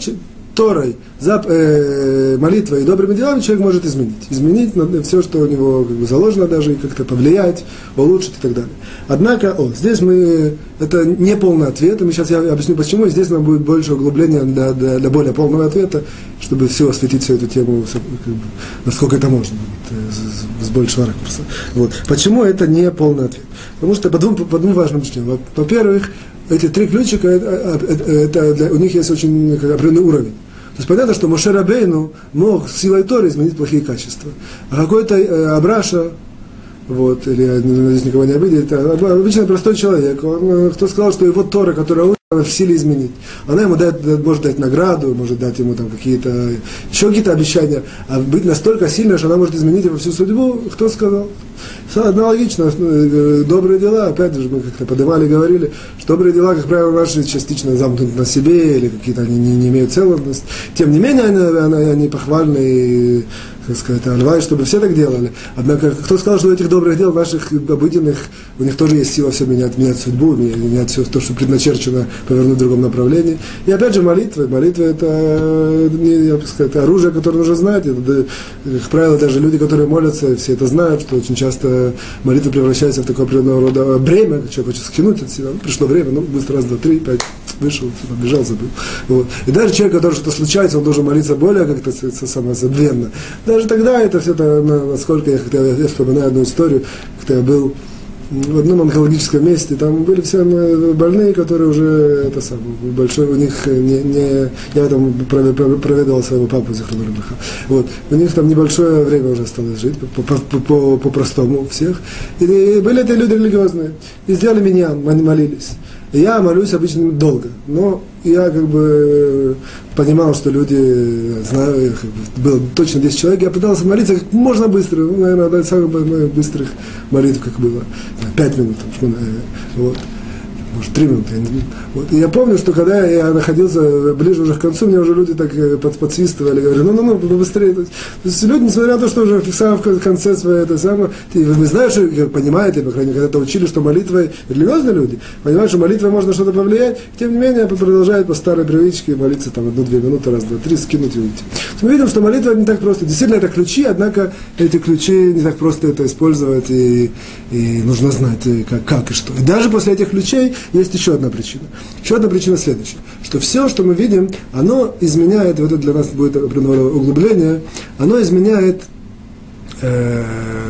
Торой, за, э, молитвой и добрыми делами человек может изменить. Изменить все, что у него как бы, заложено даже, и как-то повлиять, улучшить и так далее. Однако, о, здесь мы, это не полный ответ, и мы сейчас я объясню почему, и здесь нам будет больше углубления для, для, для более полного ответа, чтобы все осветить всю эту тему, как бы, насколько это можно, вот, э, с, с большего ракурса. Вот. Почему это не полный ответ? Потому что по двум, по двум важным причинам. Во-первых, эти три ключика, это, это, это для, у них есть очень определенный уровень. То есть понятно, что Моше Рабейну мог силой Торы изменить плохие качества. А какой-то э, Абраша, вот, или, надеюсь, никого не обидеть, это обычно простой человек, он, э, кто сказал, что его Тора, которая она в силе изменить. Она ему дает, может дать награду, может дать ему там какие-то, еще какие-то обещания, а быть настолько сильной, что она может изменить его всю судьбу, кто сказал? Аналогично, э, добрые дела, опять же, мы как-то поднимали, говорили, что добрые дела, как правило, наши частично замкнуты на себе, или какие-то они не, не имеют целостности. Тем не менее, они, они, они похвальны и так сказать, Альвай, чтобы все так делали. Однако, кто сказал, что у этих добрых дел, наших обыденных, у них тоже есть сила все менять, менять судьбу, менять все то, что предначерчено, повернуть в другом направлении. И опять же, молитва. Молитва это, не, я бы сказал, это оружие, которое нужно знать. Это, как правило, даже люди, которые молятся, все это знают, что очень часто молитва превращается в такое определенного рода бремя, человек хочет скинуть от себя. Ну, пришло время, ну, быстро раз, два, три, пять, вышел, побежал, забыл. Вот. И даже человек, который что-то случается, он должен молиться более как-то самозабвенно. Даже тогда это все, это, насколько я, я, я вспоминаю одну историю, когда я был в одном онкологическом месте, там были все больные, которые уже, это самое, большой, у них не, не я там проведывал своего папу Захарбараха, вот, у них там небольшое время уже осталось жить, по-простому по, по, по всех, и, и были это люди религиозные, и сделали меня, они молились. Я молюсь обычно долго, но я как бы понимал, что люди, знаю, как бы, было точно 10 человек, я пытался молиться как можно быстрее, ну, наверное, одна из самых быстрых молитв, как было, 5 минут, вот может, три минуты. Вот. Я помню, что когда я находился ближе уже к концу, мне уже люди так э, под, подсвистывали, говорили, ну, ну, ну, быстрее. То есть люди, несмотря на то, что уже в самом конце своей, это самое, ты, вы знаете, что, понимаете, по крайней мере, когда-то учили, что молитвой, религиозные люди, понимают, что молитвой можно что-то повлиять, тем не менее, продолжают по старой привычке молиться там одну-две минуты, раз, два, три, скинуть и уйти. Мы видим, что молитва не так просто. Действительно, это ключи, однако эти ключи не так просто это использовать, и, и нужно знать, э, как, как и что. И даже после этих ключей есть еще одна причина. Еще одна причина следующая, что все, что мы видим, оно изменяет, вот это для нас будет определенного углубление, оно изменяет, э,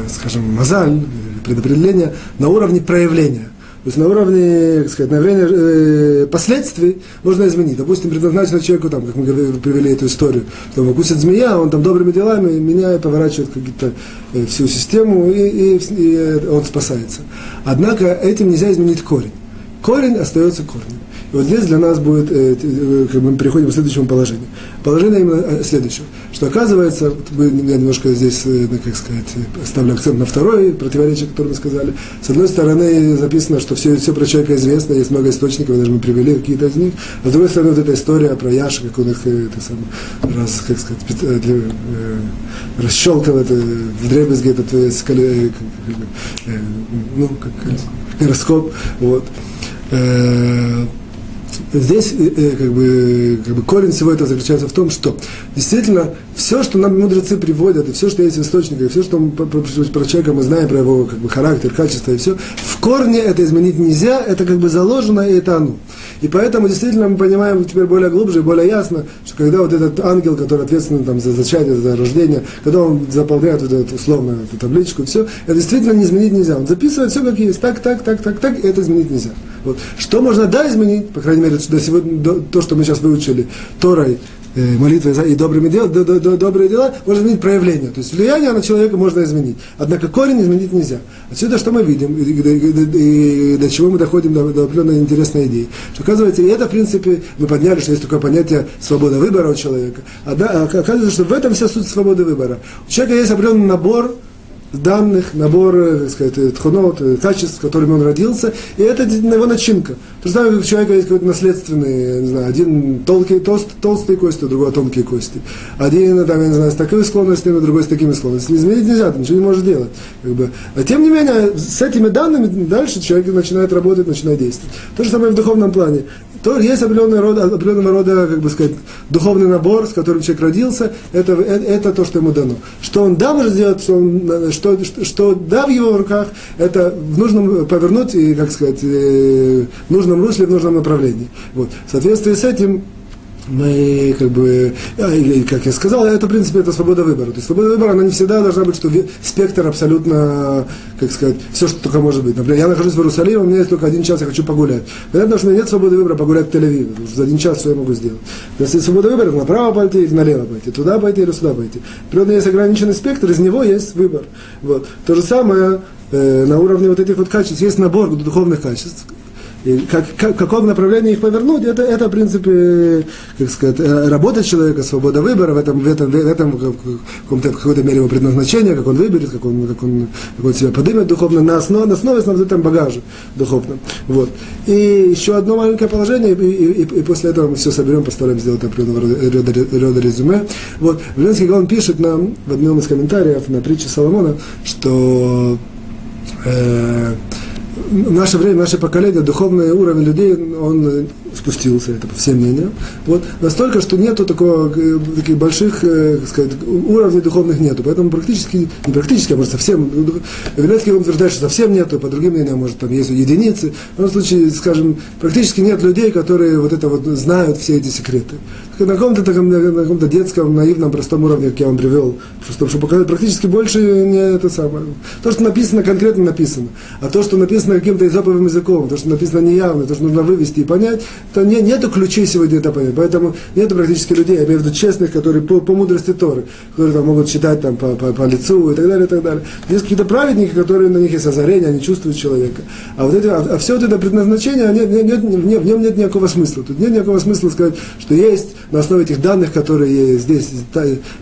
скажем, мозаль, предопределение на уровне проявления. То есть на уровне, как сказать, на уровне э, последствий можно изменить. Допустим, предназначено человеку, там, как мы привели эту историю, что его кусит змея, он там добрыми делами меняет, поворачивает какие-то э, всю систему, и, и, и он спасается. Однако этим нельзя изменить корень корень остается корнем. И вот здесь для нас будет, э, э, как мы переходим к следующему положению. Положение именно э, следующее, что оказывается, мы, я немножко здесь, ну, как сказать, ставлю акцент на второе противоречие, которое мы сказали. С одной стороны записано, что все, все про человека известно, есть много источников, даже мы привели какие-то из них. А с другой стороны, вот эта история про Яша, как он их это сам, раз, как сказать, расщелкал это в дребезги этот скале, ну, как гироскоп, вот. Э, здесь э, э, как бы, как бы корень всего этого заключается в том, что действительно все, что нам мудрецы приводят, и все, что есть в источниках, и все, что мы, про, про человека мы знаем, про его как бы, характер, качество и все, в корне это изменить нельзя, это как бы заложено, и это оно. И поэтому действительно мы понимаем теперь более глубже и более ясно, что когда вот этот ангел, который ответственен там, за зачатие, за рождение, когда он заполняет вот эту условно эту табличку, все, это действительно не изменить нельзя. Он записывает все как есть, так, так, так, так, так, и это изменить нельзя. Вот. Что можно, да, изменить, по крайней мере, до сегодня, до, то, что мы сейчас выучили Торой, э, молитвой и добрыми дел, до, до, до, добрые дела, можно изменить проявление. То есть влияние на человека можно изменить. Однако корень изменить нельзя. Отсюда что мы видим, и, и, и, и до чего мы доходим до, до определенной интересной идеи. Что оказывается, и это, в принципе, мы подняли, что есть такое понятие свобода выбора у человека. А, да, оказывается, что в этом вся суть свободы выбора. У человека есть определенный набор данных, набор, э, так сказать, тхунот, э, качеств, которыми он родился, и это его начинка. То же самое, у человека есть какой-то наследственный, не знаю, один толкий, толст, толстые кости, другой тонкие кости. Один, там, я не знаю, с такими склонностями, другой с такими склонностями. Изменить нельзя, ты ничего не можешь делать. Как бы. А тем не менее, с этими данными дальше человек начинает работать, начинает действовать. То же самое в духовном плане то есть определенный рода, определенного рода, как бы сказать, духовный набор, с которым человек родился, это, это, это то, что ему дано. Что он да может сделать, что, он, что, что, что да в его руках, это в нужном повернуть и, как сказать, э, в нужном русле, в нужном направлении. Вот. В соответствии с этим мы как бы, а, как я сказал, это, в принципе, это свобода выбора. То есть свобода выбора, она не всегда должна быть, что спектр абсолютно, как сказать, все, что только может быть. Например, я нахожусь в Иерусалиме, у меня есть только один час, я хочу погулять. Понятно, что у меня нет свободы выбора погулять в Тель-Авиве, за один час что я могу сделать. Если свобода выбора, направо пойти или налево пойти, туда пойти или сюда пойти. Природно есть ограниченный спектр, из него есть выбор. Вот. То же самое э, на уровне вот этих вот качеств. Есть набор духовных качеств, и как, как, в каком их повернуть, это, это, в принципе, как сказать, э, работа человека, свобода выбора, в этом, в этом, в этом в каком-то, в какой-то мере его предназначение, как он выберет, как он, как он, как он себя поднимет духовно, на основе, на основе на этом багаже духовном. Вот. И еще одно маленькое положение, и, и, и, и после этого мы все соберем, постараемся сделать определенного рода, рода резюме. Вот. Веленский он пишет нам в одном из комментариев на притче Соломона, что э, в наше время, наше поколение, духовный уровень людей, он спустился, это по всем мнениям. Вот, настолько, что нету такого, э, таких больших, э, как сказать, уровней духовных нету. Поэтому практически, не практически, а может совсем, Велецкий утверждает, что совсем нету, по другим мнениям, может, там есть единицы. В любом случае, скажем, практически нет людей, которые вот это вот знают все эти секреты. На каком-то таком, на каком-то детском, наивном, простом уровне, как я вам привел, чтобы показать, практически больше не это самое. То, что написано, конкретно написано. А то, что написано каким-то изоповым языком, то, что написано неявно, то, что нужно вывести и понять, то не, нету ключей сегодня это понять. Поэтому нету практически людей, я имею в виду честных, которые по, по мудрости Торы, которые там, могут читать там, по, по, по лицу и так далее, и так далее. Есть какие-то праведники, которые на них есть озарение, они чувствуют человека. А вот эти, а, а все вот это предназначение, нет, нет, нет, нет, в нем нет никакого смысла. Тут нет никакого смысла сказать, что есть на основе этих данных, которые здесь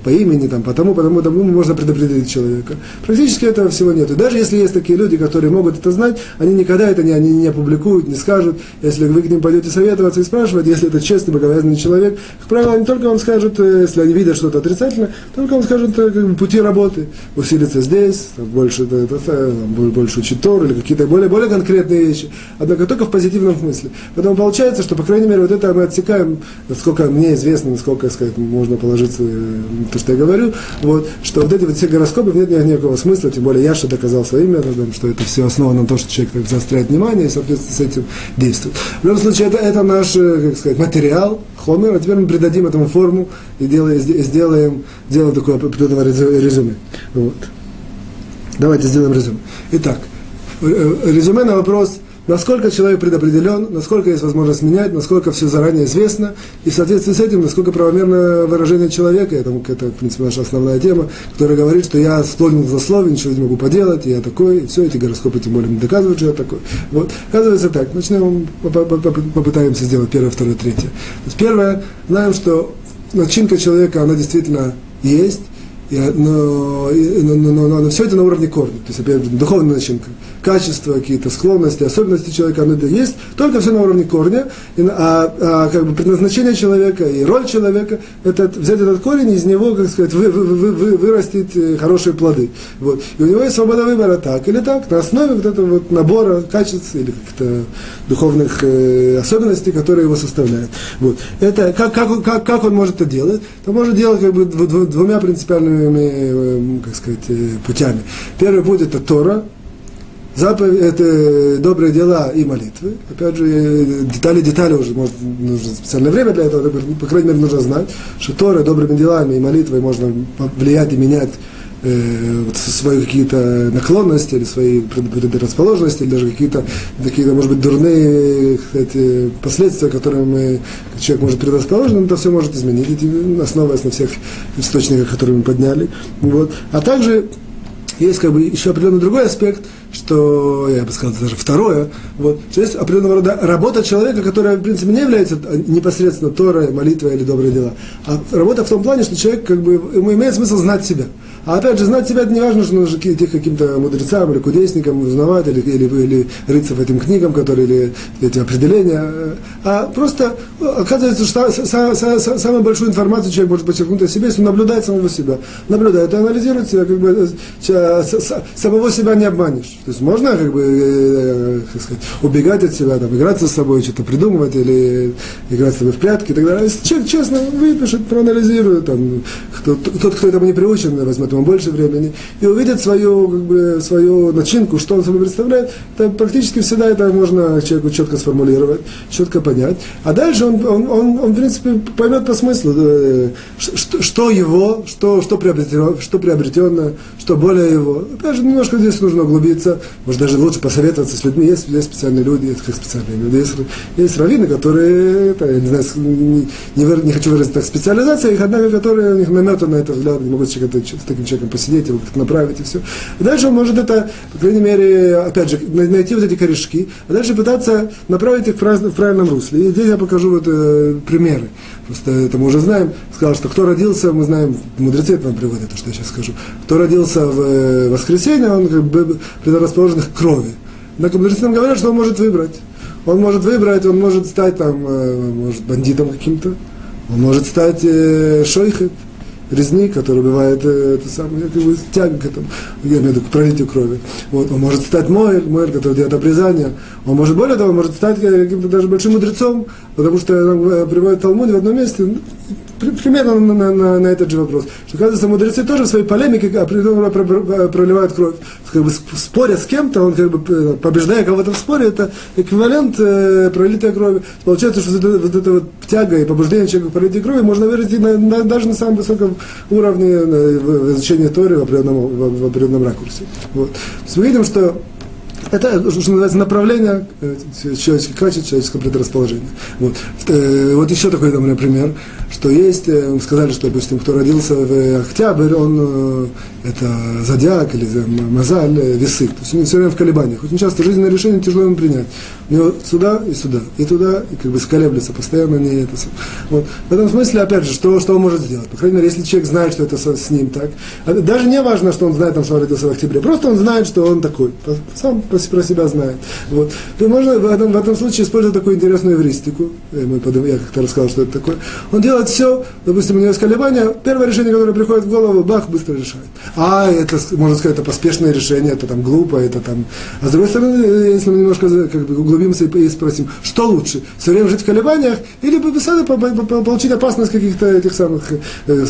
по имени, там, по тому, по тому, можно предопределить человека. Практически этого всего нет. И даже если есть такие люди, которые могут это знать, они никогда это не, они не опубликуют, не скажут. Если вы к ним пойдете совет, советоваться и спрашивать, если это честный, богобоязненный человек. Как правило, не только он скажет, э, если они видят что-то отрицательное, только он скажет э, как бы, пути работы, усилиться здесь, больше, это, это, больше учить Тор или какие-то более, более конкретные вещи. Однако только в позитивном смысле. Поэтому получается, что, по крайней мере, вот это мы отсекаем, насколько мне известно, насколько, сказать, можно положиться на то, что я говорю, вот, что вот эти вот все гороскопы нет никакого смысла, тем более я что доказал своим методом, что это все основано на том, что человек заостряет внимание и, соответственно, с этим действует. В любом случае, это, это наш, э, как сказать, материал, хомер, а теперь мы придадим этому форму и делаем, сделаем, сделаем такое резюме. Вот. Давайте сделаем резюме. Итак, э, резюме на вопрос – насколько человек предопределен, насколько есть возможность менять, насколько все заранее известно, и в соответствии с этим, насколько правомерно выражение человека, это, это в принципе, наша основная тема, которая говорит, что я склонен к злословию, ничего не могу поделать, я такой, и все, эти гороскопы тем более не доказывают, что я такой. Вот. Оказывается так, начнем, попытаемся сделать первое, второе, третье. То есть первое, знаем, что начинка человека, она действительно есть, но, но, но, но, но все это на уровне корня, то есть, опять духовная начинка качества, какие-то склонности, особенности человека, оно это есть, только все на уровне корня, и, а, а как бы предназначение человека и роль человека, это взять этот корень и из него, как сказать, вы, вы, вы, вы, вырастить э, хорошие плоды. Вот. И у него есть свобода выбора так или так, на основе вот этого вот набора качеств или каких-то духовных э, особенностей, которые его составляют. Вот. Это, как, как, как, как он может это делать? Он может делать как бы двумя принципиальными, э, как сказать, э, путями. Первый путь это Тора, Заповедь – это добрые дела и молитвы. Опять же, детали, детали уже, может, нужно специальное время для этого, по крайней мере, нужно знать, что Тора добрыми делами и молитвой можно влиять и менять э, свои какие-то наклонности или свои предрасположенности, или даже какие-то, какие-то может быть, дурные кстати, последствия, которые мы, человек может предрасположен, это все может изменить, основываясь на всех источниках, которые мы подняли. Вот. А также есть как бы еще определенный другой аспект, что, я бы сказал, даже второе, вот, что есть определенного рода работа человека, которая, в принципе, не является непосредственно Торой, молитвой или добрые дела, а работа в том плане, что человек, как бы, ему имеет смысл знать себя. А опять же, знать себя это не важно, что нужно идти к каким-то мудрецам или кудесникам, узнавать, или, или, или рыться в этим книгам, которые, или эти определения. А просто оказывается, что са, са, са, самую большую информацию человек может подчеркнуть о себе, если он наблюдает самого себя. Наблюдает и анализирует себя, как бы э, самого себя не обманешь. То есть можно как бы э, как сказать, убегать от себя, там, играться с собой, что-то придумывать или играть с собой в прятки и так далее. Если человек честно выпишет, проанализирует, там, кто, тот, кто этому не приучен, возьмет ему больше времени, и увидит свою, как бы, свою начинку, что он собой представляет, то практически всегда это можно человеку четко сформулировать, четко понять. А дальше он, он, он, он в принципе, поймет по смыслу, э, что, что его, что, что, приобретено, что приобретено, что более его. Опять же, немножко здесь нужно углубиться, может даже лучше посоветоваться с людьми. Есть, есть специальные люди, есть как специальные люди, есть, есть раввины, которые, это, я не знаю, не, не, не хочу выразить так, специализация их, однако, которые у них наметаны на это взгляд, не могут с таким человеком посидеть, его как-то направить и все. И дальше он может это, по крайней мере, опять же, найти вот эти корешки, а дальше пытаться направить их в правильном русле. И здесь я покажу вот э, примеры. Просто это мы уже знаем. Сказал, что кто родился, мы знаем, мудрецы это нам приводят, то, что я сейчас скажу. Кто родился в э, воскресенье, он как бы предрасположен к крови. Однако мудрецы нам говорят, что он может выбрать. Он может выбрать, он может стать там, э, может, бандитом каким-то, он может стать э, шойхом, резник, который убивает э, это самое, как бы, тяга к этому, я имею в виду к пролитию крови. Вот, он может стать Моэль, Моэль, который делает обрезание. Он может, более того, может стать каким-то даже большим мудрецом, потому что э, приводит Талмуд в одном месте, примерно на, на, на, на этот же вопрос. Что, оказывается, мудрецы тоже в своей полемике проливают кровь. Как бы споря с кем-то, он как бы э, побеждая кого-то в споре, это эквивалент э, пролитой крови. Получается, что вот эта вот, это вот тяга и побуждение человека к пролитию крови можно выразить на, на, даже на самом высоком уровне на, изучения Торы в определенном, в, в определенном ракурсе. Вот. Мы видим, что это, что называется, направление э, человеческих качеств, человеческого предрасположения. Вот. Э, вот еще такой, например, что есть, э, сказали, что, допустим, кто родился в октябрь, он это зодиак или мозаль, весы. То есть он все время в колебаниях. Очень часто жизненное решение тяжело ему принять. У него сюда и сюда, и туда, и как бы сколеблется постоянно не это. Вот. В этом смысле, опять же, что, что он может сделать? По крайней мере, если человек знает, что это с, с ним так. А даже не важно, что он знает, там, что он родился в октябре. Просто он знает, что он такой. Сам по, про себя знает. Вот. То можно в этом, в этом случае использовать такую интересную эвристику. Я как-то рассказал, что это такое. Он делает все, допустим, у него есть колебания. Первое решение, которое приходит в голову, бах, быстро решает а это, можно сказать, это поспешное решение, это там глупо, это там... А с другой стороны, если мы немножко как бы, углубимся и спросим, что лучше, все время жить в колебаниях или получить опасность каких-то этих самых э,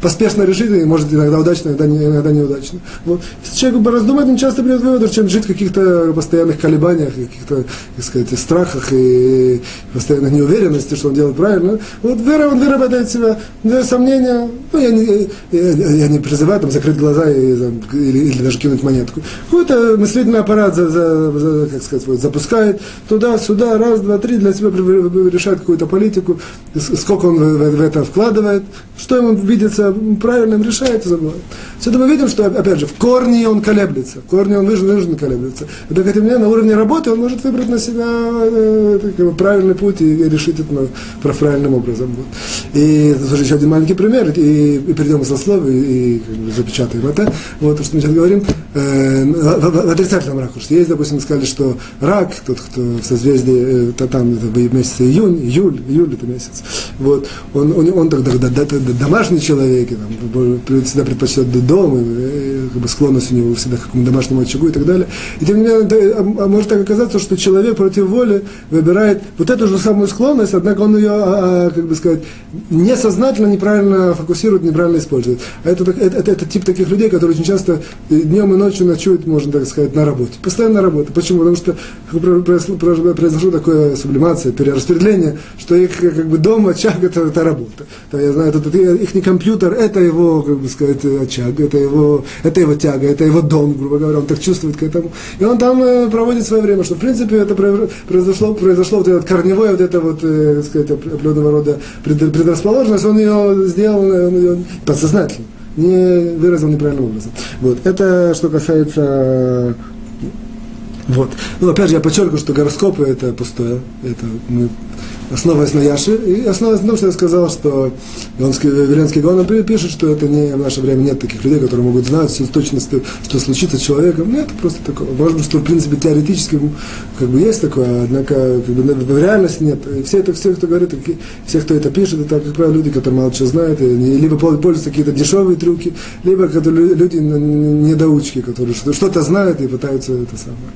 поспешно решить, и может иногда удачно, иногда, не, иногда неудачно. Вот. Если человек бы раздумать, он часто придет к выводу, чем жить в каких-то постоянных колебаниях, каких-то, так сказать, страхах и постоянной неуверенности, что он делает правильно. Вот вера, он выработает себя, сомнения, ну, я не, я, я не призываю там закрыть глаза и, или, или даже кинуть монетку. Какой-то мыслительный аппарат за, за, за, как сказать, вот, запускает туда-сюда, раз, два, три, для себя решает какую-то политику, сколько он в, в это вкладывает, что ему видится правильным, решает и забывает. Отсюда мы видим, что, опять же, в корне он колеблется, в корне он нужен колеблется. Это, как на уровне работы он может выбрать на себя э, как бы, правильный путь и, решить это ну, правильным образом. Вот. И тоже еще один маленький пример, и, и перейдем к злословию, и, и запечатаем это. Вот то, что мы сейчас говорим, э, в, в, отрицательном ракурсе. Есть, допустим, сказали, что рак, тот, кто в созвездии, э, там это месяц июнь, июль, июль это месяц, вот, он, он, он тогда да, да, да, домашний человек, и, там, всегда предпочтет дом, и, и, как бы склонность у него всегда к какому домашнему очагу и так далее. И тем не менее, а, а может так оказаться, что человек против воли выбирает вот эту же самую склонность, однако он ее, а, а, как бы сказать, несознательно неправильно фокусирует, неправильно использует. А это, это, это, это тип таких людей, которые очень часто днем и ночью ночуют, можно так сказать, на работе. Постоянно на работе. Почему? Потому что произошло такое сублимация, перераспределение, что их как бы дом, очаг это, это работа. То, я знаю, это, это, их не компьютер, это его, как бы сказать, очаг, это его, это его тяга, это его дом, грубо говоря, он так чувствует к этому. И он там э, проводит свое время, что в принципе это произошло, произошло вот это корневое, вот это вот, э, сказать, определенного рода предрасположенность, он ее сделал он ее подсознательно не выразил неправильным образом. Вот. Это что касается вот. Ну, опять же, я подчеркиваю, что гороскопы это пустое. Это мы основываясь на Яше, и основываясь на том, что я сказал, что Ионский, Веленский Гаон пишет, что это не в наше время нет таких людей, которые могут знать всю точностью, что случится с человеком. Нет, просто такого. Может быть, что в принципе теоретически как бы есть такое, однако как бы, в реальности нет. И все это, все, кто говорит, все, кто это пишет, это, как правило, люди, которые мало чего знают, и либо пользуются какие-то дешевые трюки, либо которые люди недоучки, которые что-то знают и пытаются это самое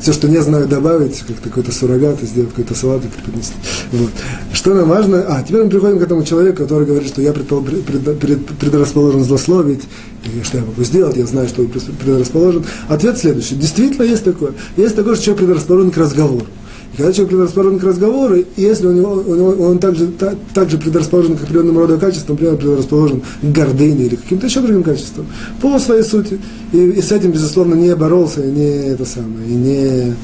все, что не знаю, добавить, как какой-то суррогат, сделать какой-то салат и преподнести. Вот. Что нам важно? А, теперь мы приходим к этому человеку, который говорит, что я предрасположен злословить, и что я могу сделать, я знаю, что я предрасположен. Ответ следующий. Действительно есть такое. Есть такое, что человек предрасположен к разговору. И когда человек предрасположен к разговору, если у него, у него, он также, так, также предрасположен к определенному роду качествам, например, предрасположен к гордыне или каким-то еще другим качествам, по своей сути, и, и с этим, безусловно, не боролся, и не это самое, и не,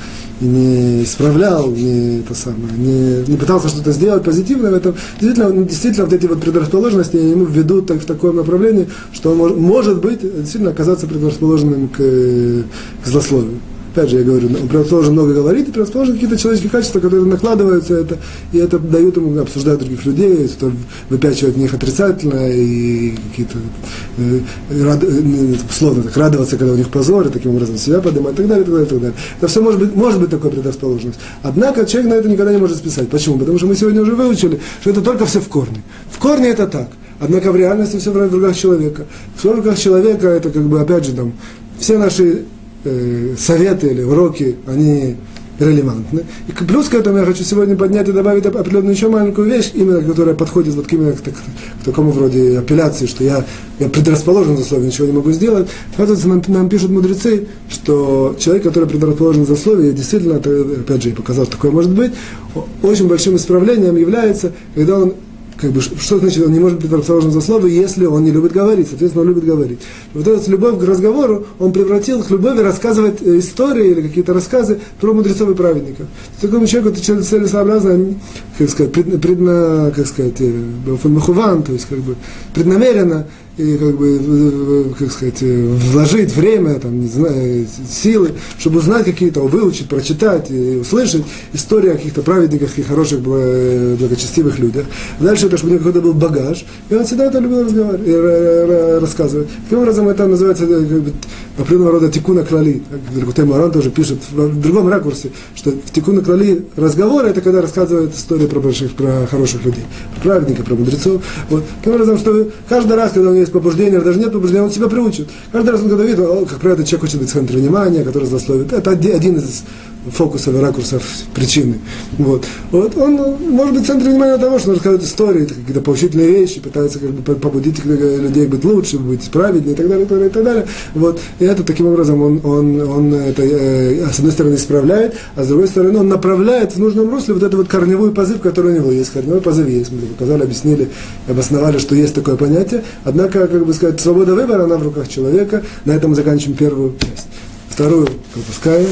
и не исправлял, не это самое, не, не пытался что-то сделать позитивное в этом. Действительно, действительно вот эти вот предрасположенности ему ведут так, в такое направление, что он может, может быть действительно оказаться предрасположенным к, к злословию опять же, я говорю, он предрасположен много говорит, и предрасположен какие-то человеческие качества, которые накладываются, это, и это дают ему, обсуждать других людей, что выпячивать них отрицательно, и какие-то, э, рад, э, условно так, радоваться, когда у них позор, и таким образом себя поднимать, и так далее, и так далее, и так далее. Это все может быть, может быть такой предрасположенность. Однако человек на это никогда не может списать. Почему? Потому что мы сегодня уже выучили, что это только все в корне. В корне это так. Однако в реальности все в руках человека. В руках человека это как бы, опять же, там, все наши э, советы или уроки, они релевантны. И плюс к этому я хочу сегодня поднять и добавить определенную еще маленькую вещь, именно которая подходит вот именно к, к, к такому вроде апелляции, что я, я предрасположен за слове, ничего не могу сделать. Оказывается, нам, нам пишут мудрецы, что человек, который предрасположен за слове, действительно, опять же, я показал, такое может быть, очень большим исправлением является, когда он как бы, что значит, он не может быть расположен за слово, если он не любит говорить, соответственно, он любит говорить. Вот эта любовь к разговору, он превратил к любови рассказывать э, истории или какие-то рассказы про мудрецов и праведников. Такому человеку это целесообразно, как сказать, предна, как сказать, э, то есть как бы преднамеренно и как бы, как сказать, вложить время, там, не знаю, силы, чтобы узнать какие-то, выучить, прочитать и услышать истории о каких-то праведниках и хороших, благочестивых людях. Дальше это, чтобы у него какой-то был багаж, и он всегда это любил разговаривать, рассказывать. Таким образом, это называется как бы, определенного рода тикуна крали. Григутей Маран тоже пишет в другом ракурсе, что в тикуна крали разговоры, это когда рассказывают истории про больших, про хороших людей, про праведников, про мудрецов. Вот. Таким образом, что каждый раз, когда у него есть побуждение, даже нет побуждения, он себя приучит. Каждый раз он когда видит, как правило, человек хочет быть в центре внимания, который злословит. Это один из фокусов и ракурсов причины. Вот. вот он может быть в центре внимания того, что он рассказывает истории, какие-то поучительные вещи, пытается как бы побудить людей быть лучше, быть праведнее и так далее, и так далее. И, так далее. Вот. и это таким образом он, он, он это, э, с одной стороны исправляет, а с другой стороны он направляет в нужном русле вот эту вот корневой позыв, который у него есть. Корневой позыв есть. Мы показали, объяснили, обосновали, что есть такое понятие. Однако, как бы сказать, свобода выбора, она в руках человека. На этом мы заканчиваем первую часть. Вторую пропускаем.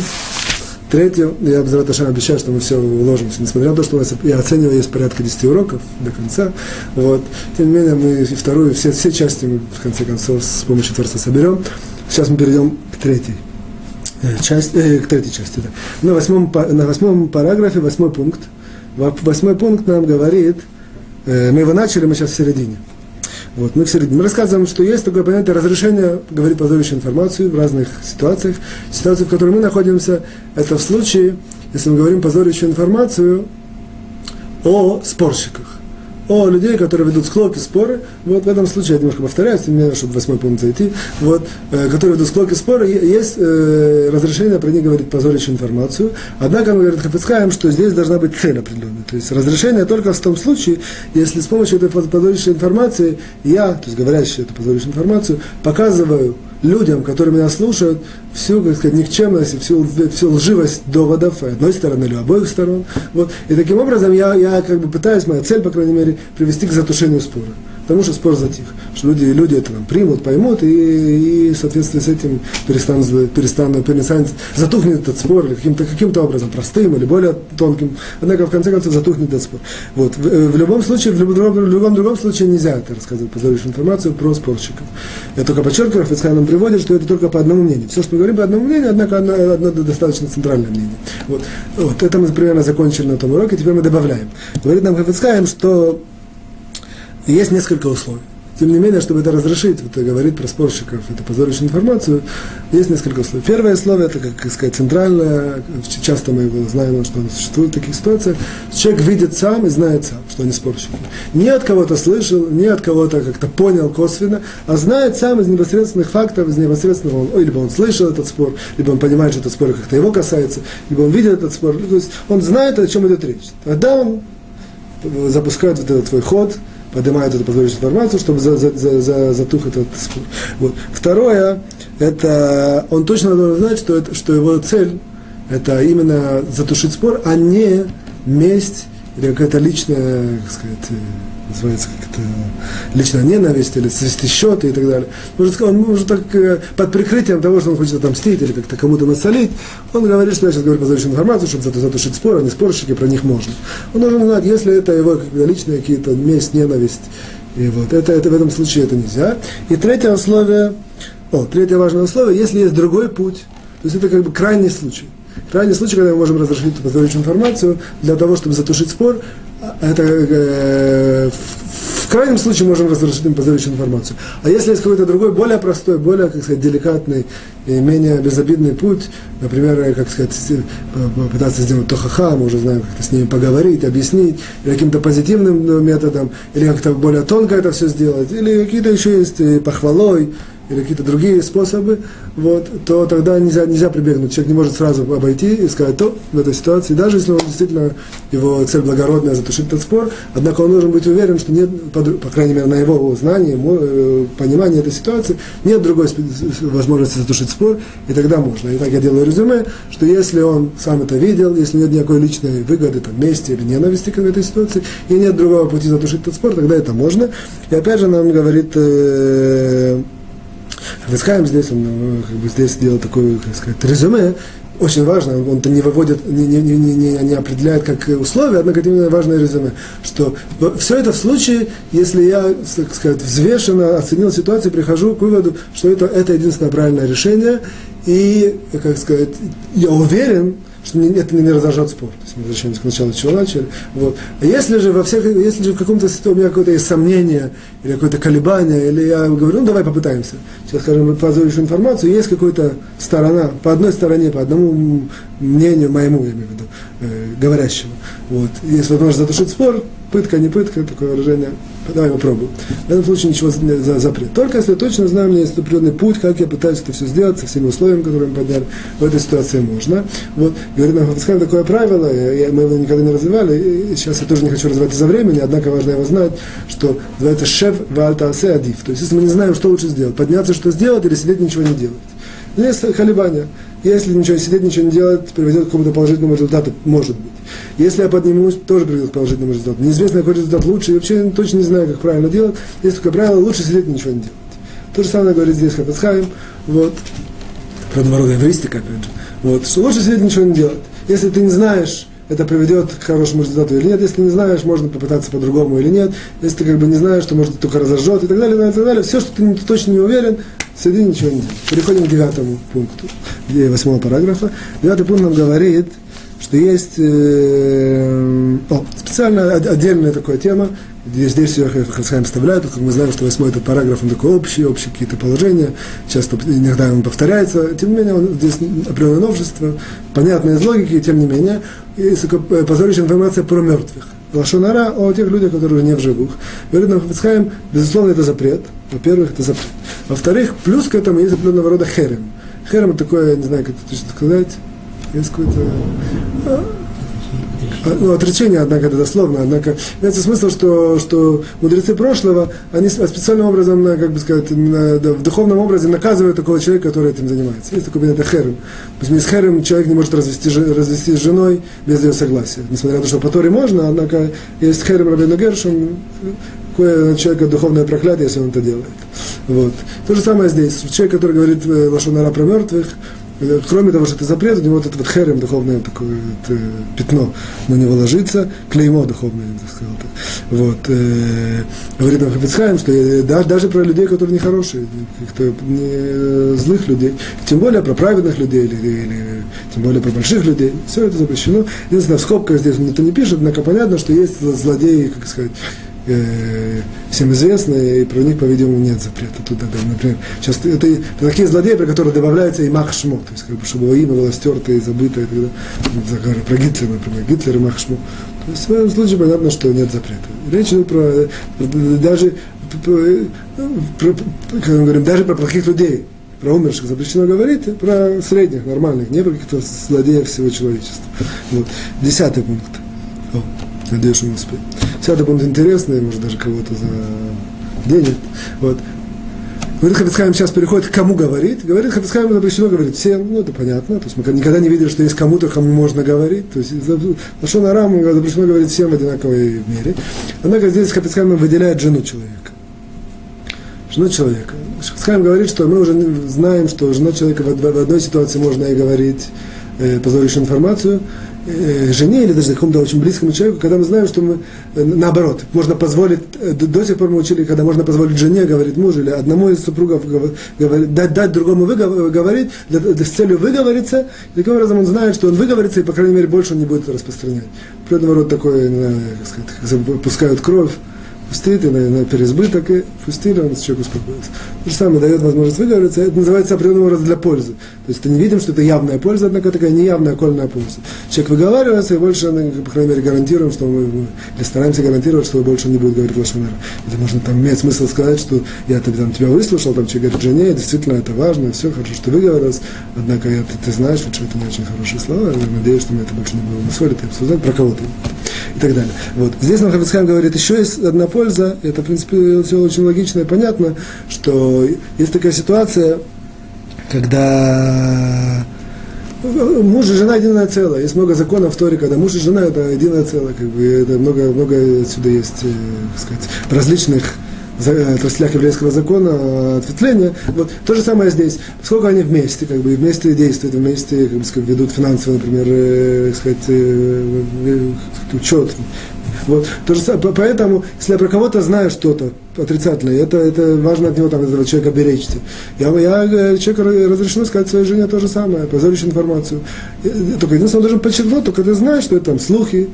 Третье, я Безраташем обещаю, что мы все уложимся, несмотря на то, что у нас, я оцениваю, есть порядка 10 уроков до конца, вот, тем не менее, мы и вторую, все, все части мы, в конце концов, с помощью Творца соберем. Сейчас мы перейдем к третьей э, части, э, к третьей части, да. На восьмом, на восьмом параграфе, восьмой пункт, восьмой пункт нам говорит, э, мы его начали, мы сейчас в середине. Вот, мы в середине. Мы рассказываем, что есть такое понятие разрешения говорить позорящую информацию в разных ситуациях. Ситуация, в которой мы находимся, это в случае, если мы говорим позорящую информацию о спорщиках, о людей, которые ведут склоки, споры. Вот в этом случае, я немножко повторяюсь, мне, чтобы восьмой пункт зайти, вот, э, которые ведут склоки, споры, есть э, разрешение про них говорить позорящую информацию. Однако, мы говорит Хафицхаем, что здесь должна быть цель определенная. То есть разрешение только в том случае, если с помощью этой позорящей информации я, то есть говорящий эту позорящую информацию, показываю людям, которые меня слушают, всю, как сказать, никчемность, всю, всю лживость доводов одной стороны или обоих сторон. Вот. И таким образом я, я как бы пытаюсь, моя цель, по крайней мере, привести к затушению спора потому что спор затих. Что люди, люди это там примут, поймут, и, и в соответствии с этим перестанут, перестанут, перестанут, затухнет этот спор или каким-то каким образом, простым или более тонким. Однако, в конце концов, затухнет этот спор. Вот. В, в любом случае, в любом, в любом другом случае нельзя это рассказывать, позоришь информацию про спорщиков. Я только подчеркиваю, Фицхай нам приводит, что это только по одному мнению. Все, что мы говорим по одному мнению, однако одно, одно достаточно центральное мнение. Вот. вот. Это мы примерно закончили на том уроке, теперь мы добавляем. Говорит нам Хафицхайм, что и есть несколько условий. Тем не менее, чтобы это разрешить, вот говорит про спорщиков, это позорящую информацию, есть несколько условий. Первое условие, это, как сказать, центральное, часто мы знаем, что существует в таких ситуациях, человек видит сам и знает сам, что они спорщики. Не от кого-то слышал, не от кого-то как-то понял косвенно, а знает сам из непосредственных фактов, из непосредственного, ой, либо он слышал этот спор, либо он понимает, что этот спор как-то его касается, либо он видит этот спор, то есть он знает, о чем идет речь. Тогда он запускает вот этот твой ход, поднимает эту позорящую информацию, чтобы за, за, за, за, затух этот спор. Вот. Второе, это он точно должен знать, что, это, что его цель это именно затушить спор, а не месть или какая-то личная, как сказать, называется как-то личная ненависть или свести счеты и так далее. Может, он может так э, под прикрытием того, что он хочет отомстить или как-то кому-то насолить, он говорит, что я сейчас говорю позорящую информацию, чтобы затушить спор, а не спорщики, про них можно. Он должен знать, если это его личные какие-то месть, ненависть, и вот это, это в этом случае это нельзя. И третье условие, о, третье важное условие, если есть другой путь, то есть это как бы крайний случай. Крайний случай, когда мы можем разрешить позорящую информацию для того, чтобы затушить спор, это э, в, в крайнем случае можем разрешить им позорящую информацию. А если есть какой-то другой, более простой, более, как сказать, деликатный и менее безобидный путь, например, как сказать, попытаться сделать тохаха, мы уже знаем, как-то с ними поговорить, объяснить, каким-то позитивным методом, или как-то более тонко это все сделать, или какие-то еще есть похвалой, или какие-то другие способы, вот, то тогда нельзя, нельзя прибегнуть. Человек не может сразу обойти и сказать, то в этой ситуации, даже если он действительно, его цель благородная затушить этот спор, однако он должен быть уверен, что нет, по, по крайней мере, на его знании, э, понимании этой ситуации, нет другой возможности затушить спор, и тогда можно. И так я делаю резюме, что если он сам это видел, если нет никакой личной выгоды, там, мести или ненависти к этой ситуации, и нет другого пути затушить этот спор, тогда это можно. И опять же нам говорит э, Вискаем здесь, он как бы здесь делает такое, как сказать, резюме, очень важно, он это не выводит, не, не, не, не, не определяет как условия, однако именно важное резюме, что все это в случае, если я, так сказать, взвешенно оценил ситуацию, прихожу к выводу, что это, это единственное правильное решение, и, как сказать, я уверен, что это не разожжет спор. То есть мы возвращаемся к началу, чего начали. Вот. А если же во всех, если же в каком-то у меня какое-то есть сомнение, или какое-то колебание, или я говорю, ну давай попытаемся. Сейчас, скажем, позоришь информацию, есть какая-то сторона, по одной стороне, по одному мнению моему, я имею в виду, э, говорящему. Вот. Есть возможность затушить спор, пытка, не пытка, такое выражение давай попробуем. В этом случае ничего за запрет. Только если точно знаю, у меня есть определенный путь, как я пытаюсь это все сделать, со всеми условиями, которые мы подняли, в этой ситуации можно. Вот, говорит нам Хафицхан такое правило, я, мы его никогда не развивали, и сейчас я тоже не хочу развивать из-за времени, однако важно его знать, что называется шеф вальтаасе адив. То есть, если мы не знаем, что лучше сделать, подняться, что сделать, или сидеть, ничего не делать. Есть колебания. Если ничего сидеть, ничего не делать, приведет к какому-то положительному результату, может быть. Если я поднимусь, тоже приведет к положительному результату. Неизвестно, какой результат лучше, и вообще точно не знаю, как правильно делать. Есть такое правило, лучше сидеть ничего не делать. То же самое говорит здесь Хафацхайм, вот, про народная эвристика, опять же, вот, что лучше сидеть ничего не делать. Если ты не знаешь, это приведет к хорошему результату или нет. Если не знаешь, можно попытаться по-другому или нет. Если ты как бы не знаешь, то может только разожжет и так далее, и так далее. Все, что ты точно не уверен, сиди, ничего не. Переходим к девятому пункту, восьмого параграфа. Девятый пункт нам говорит, что есть э, о, специально отдельная такая тема, здесь, все Хасхайм вставляет, как мы знаем, что восьмой этот параграф, он такой общий, общие какие-то положения, часто иногда он повторяется, тем не менее, он, здесь определенное новшество, понятное из логики, тем не менее, есть позорящая информация про мертвых. Лашонара о тех людях, которые не в живых. Говорит нам Хафицхайм, безусловно, это запрет. Во-первых, это запрет. Во-вторых, плюс к этому есть определенного рода херем. Херем такое, не знаю, как это точно сказать, есть какой-то а, ну, отречение, однако, это дословно, однако, имеется смысл, что, что мудрецы прошлого, они специальным образом, как бы сказать, в духовном образе наказывают такого человека, который этим занимается. Есть такой понятие херем. То есть с херем человек не может развести, развести с женой без ее согласия. Несмотря на то, что по Торе можно, однако есть херем Рабину Гершем, какое на человека духовное проклятие, если он это делает. Вот. То же самое здесь. Человек, который говорит э, Лашонара про мертвых, кроме того, что это запрет, у него вот этот вот херем, духовное такое вот, э, пятно на него ложится, клеймо духовное, я так сказал. Вот, э, говорит нам Хафицхайм, что э, даже, даже про людей, которые нехорошие, кто не э, злых людей, тем более про праведных людей, или, или тем более про больших людей, все это запрещено. Единственное, в скобках здесь никто не пишет, однако понятно, что есть злодеи, как сказать, э, всем известны, и про них, по-видимому, нет запрета туда. Да, например, сейчас это, это такие злодеи, про которые добавляется и Махшмо, то есть, как бы, чтобы его имя было стерто и забыто, и тогда, про Гитлера, например, Гитлер и Махшмо. То есть, в этом случае понятно, что нет запрета. Речь идет про, даже, про, как мы говорим, даже про плохих людей, про умерших запрещено говорить, про средних, нормальных, не про каких-то злодеев всего человечества. Вот. Десятый пункт. Надеюсь, что мы успеем. Десятый пункт интересный, может даже кого-то за денег. Вот. Говорит Хафицхайм сейчас переходит к кому говорит. Говорит Хафицхайм запрещено говорить всем, ну это понятно. То есть мы никогда не видели, что есть кому-то, кому можно говорить. То есть Лашон Арам запрещено говорить всем в одинаковой мере. Однако здесь Хафицхайм выделяет жену человека. Жену человека. Хафицхайм говорит, что мы уже знаем, что жена человека в одной ситуации можно и говорить э, позорящую информацию, жене или даже какому-то очень близкому человеку, когда мы знаем, что мы, э, наоборот, можно позволить, э, до сих пор мы учили, когда можно позволить жене говорить мужу или одному из супругов говорить, дать, дать другому говорить, с целью выговориться, и таким образом он знает, что он выговорится, и, по крайней мере, больше он не будет распространять. Природного рода такое, как сказать, пускают кровь, пустит, и на, на переизбыток, и пустили, он человек успокоится. То же самое дает возможность выговориться, это называется определенного рода для пользы. То есть это не видим, что это явная польза, однако такая неявная окольная польза. Человек выговаривается, и больше, по крайней мере, гарантируем, что мы, или стараемся гарантировать, что больше не будет говорить лошонер. Это можно там иметь смысл сказать, что я там, тебя выслушал, там человек говорит жене, действительно это важно, все хорошо, что ты выговорился, однако я, ты, ты знаешь, что это не очень хорошие слова, я надеюсь, что мы это больше не будем ссорить и обсуждать про кого-то и так далее. Вот. Здесь нам Хафицхайм говорит, еще есть одна польза, это, в принципе, все очень логично и понятно, что есть такая ситуация, когда муж и жена единое целое. Есть много законов в Торе, когда муж и жена это единое целое. Как бы, это много, много отсюда есть, э, так сказать, различных отраслях еврейского закона, ответвления. Вот. То же самое здесь. Поскольку они вместе, как бы, вместе действуют, вместе как бы, ведут финансовый, например, э, сказать, э, э учет. Вот. То же поэтому, если я про кого-то знаю что-то, отрицательное. Это, это важно от него там, этого человека беречься. Я, я э, человеку разрешено сказать своей жене то же самое, позорить информацию. Э, только единственное, он должен подчеркнуть, только ты знаешь, что это там слухи.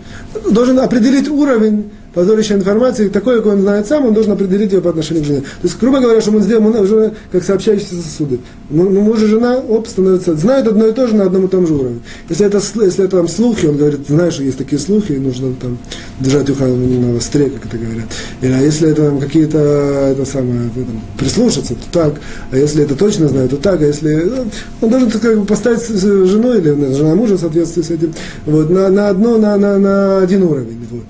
Должен определить уровень позорящей информации, такой, какой он знает сам, он должен определить ее по отношению к жене. То есть, грубо говоря, что он сделал, уже как сообщающиеся сосуды. Ну, муж и жена, оп, становятся, знают одно и то же на одном и том же уровне. Если это, если это там слухи, он говорит, знаешь, есть такие слухи, нужно там держать ухо на востре, как это говорят. Или, а если это там какие-то, это самое, ну, там, прислушаться, то так, а если это точно знает, то так, а если, ну, он должен как бы поставить жену или жена мужа в соответствии с этим, вот, на, на одно, на, на, на один уровень, вот.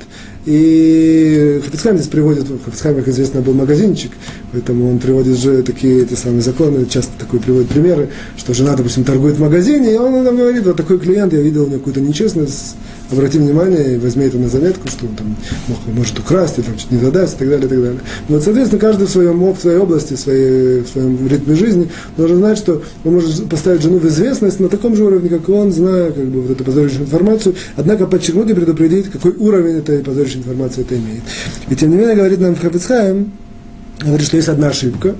И Хафицхайм здесь приводит, в Хафицхайме, как известно, был магазинчик, поэтому он приводит же такие эти самые законы, часто такой приводит примеры, что жена, допустим, торгует в магазине, и он нам говорит, вот такой клиент, я видел у него какую-то нечестность, обрати внимание и возьми это на заметку, что он там мог, может украсть, или что-то не задаст, и так далее, и так далее. Но, соответственно, каждый в, своем, в своей области, в, своей, в своем ритме жизни должен знать, что он может поставить жену в известность на таком же уровне, как и он, зная как бы, вот эту позорящую информацию, однако подчеркнуть и предупредить, какой уровень этой позорящей информации это имеет. И тем не менее, говорит нам Хафицхайм, говорит, что есть одна ошибка,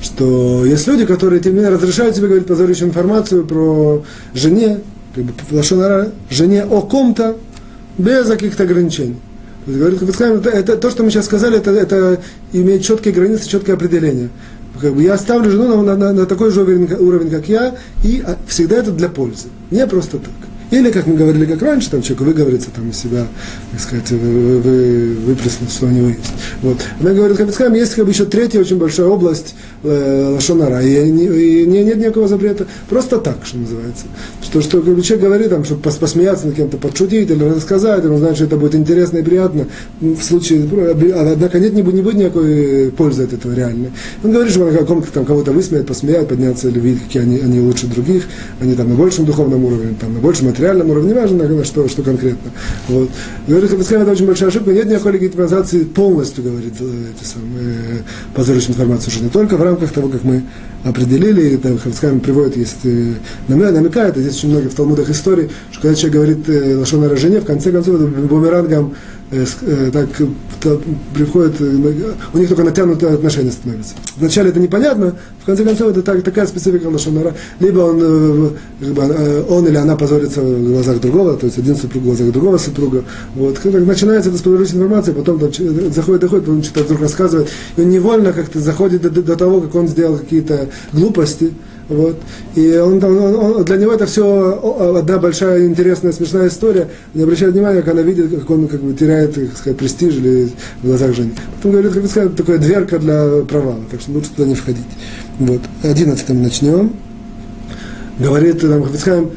что есть люди, которые, тем не менее, разрешают себе говорить позорящую информацию про жене, как бы лошонара, жене о ком-то без каких-то ограничений. То есть, говорит это, это, то, что мы сейчас сказали, это, это имеет четкие границы, четкое определение. Как бы я ставлю жену на, на, на такой же уровень, уровень, как я, и а, всегда это для пользы. Не просто так. Или, как мы говорили, как раньше, там человек выговорится там из себя, так сказать, вы, вы, выплеснуть, что у него есть. Вот. Она говорит, Хабицхайм, есть как бы еще третья очень большая область э, Лашонара, и, и, и нет никакого запрета, просто так, что называется. Что, что как бы, человек говорит, там, чтобы посмеяться над кем-то, подшутить или рассказать, он знает, что это будет интересно и приятно, в случае, однако нет, не будет, не будет никакой пользы от этого реальной. Он говорит, что он каком-то там кого-то высмеять, посмеять, подняться или видеть, какие они, они лучше других, они там на большем духовном уровне, там на большем материальном уровне, неважно, что, что конкретно. Вот. Говорит, Хабицхайм, это очень большая ошибка, нет никакой легитимизации полностью, говорит, э, эти самые, э, позорящую информацию уже не только в рамках того, как мы определили, там Хабицхайм приводит, есть, э, намекает, здесь очень много в Талмудах историй, что когда человек говорит э, Лашона жене, в конце концов, это бумерангом Э, так приходит, у них только натянутые отношения становятся. Вначале это непонятно, в конце концов это так, такая специфика Лошонара. Либо он, он или она позорится в глазах другого, то есть один супруг в глазах другого супруга. Вот. Когда начинается это с информации, потом там, заходит, доходит, потом что-то вдруг рассказывает, и он невольно как-то заходит до, до того, как он сделал какие-то глупости, вот. И он, он, он, для него это все одна большая интересная, смешная история. Не обращает внимания, как она видит, как он как бы, теряет так сказать, престиж или в глазах жены. Потом говорит, как сказать, такая дверка для провала, так что лучше туда не входить. Вот. Одиннадцатым начнем. Говорит там Хафицхайм,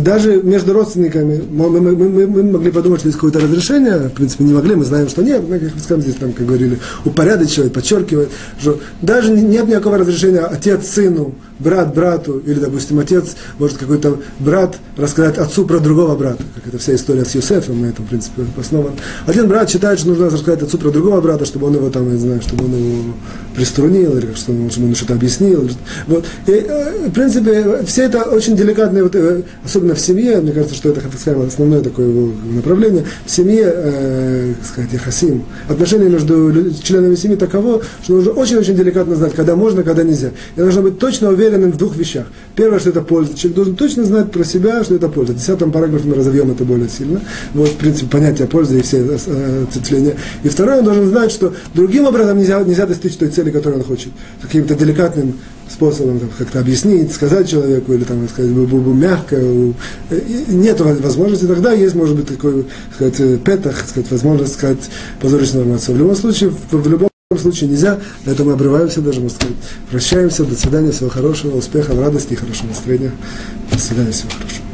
даже между родственниками мы, мы, мы, мы могли подумать, что есть какое-то разрешение, в принципе, не могли, мы знаем, что нет, как Хафицхайм здесь, там, как говорили, упорядочивает, подчеркивает, что даже нет никакого разрешения отец сыну, брат брату, или, допустим, отец, может какой-то брат рассказать отцу про другого брата, как это вся история с Юсефом, на этом, в принципе, основан. Один брат считает, что нужно рассказать отцу про другого брата, чтобы он его там, не знаю, чтобы он его приструнил, или чтобы он, ему что-то объяснил. Вот. И, э, в принципе, все это очень деликатные, вот, э, особенно в семье, мне кажется, что это, как сказать, основное такое направление, в семье, э, как сказать, яхасим, отношения между членами семьи таково, что нужно очень-очень деликатно знать, когда можно, когда нельзя. И нужно быть точно уверен, уверенным в двух вещах. Первое, что это польза. Человек должен точно знать про себя, что это польза. В десятом параграфе мы разовьем это более сильно. Вот, в принципе, понятие пользы и все э, цепления. И второе, он должен знать, что другим образом нельзя, нельзя достичь той цели, которую он хочет. Каким-то деликатным способом там, как-то объяснить, сказать человеку, или там, сказать, мягко. Нет возможности, тогда есть, может быть, такой, сказать, петах, сказать, возможность сказать позорочную информацию. В любом случае, в, в любом случае нельзя, на этом мы обрываемся даже, можно сказать. Прощаемся, до свидания, всего хорошего, успехов, радости и хорошего настроения. До свидания, всего хорошего.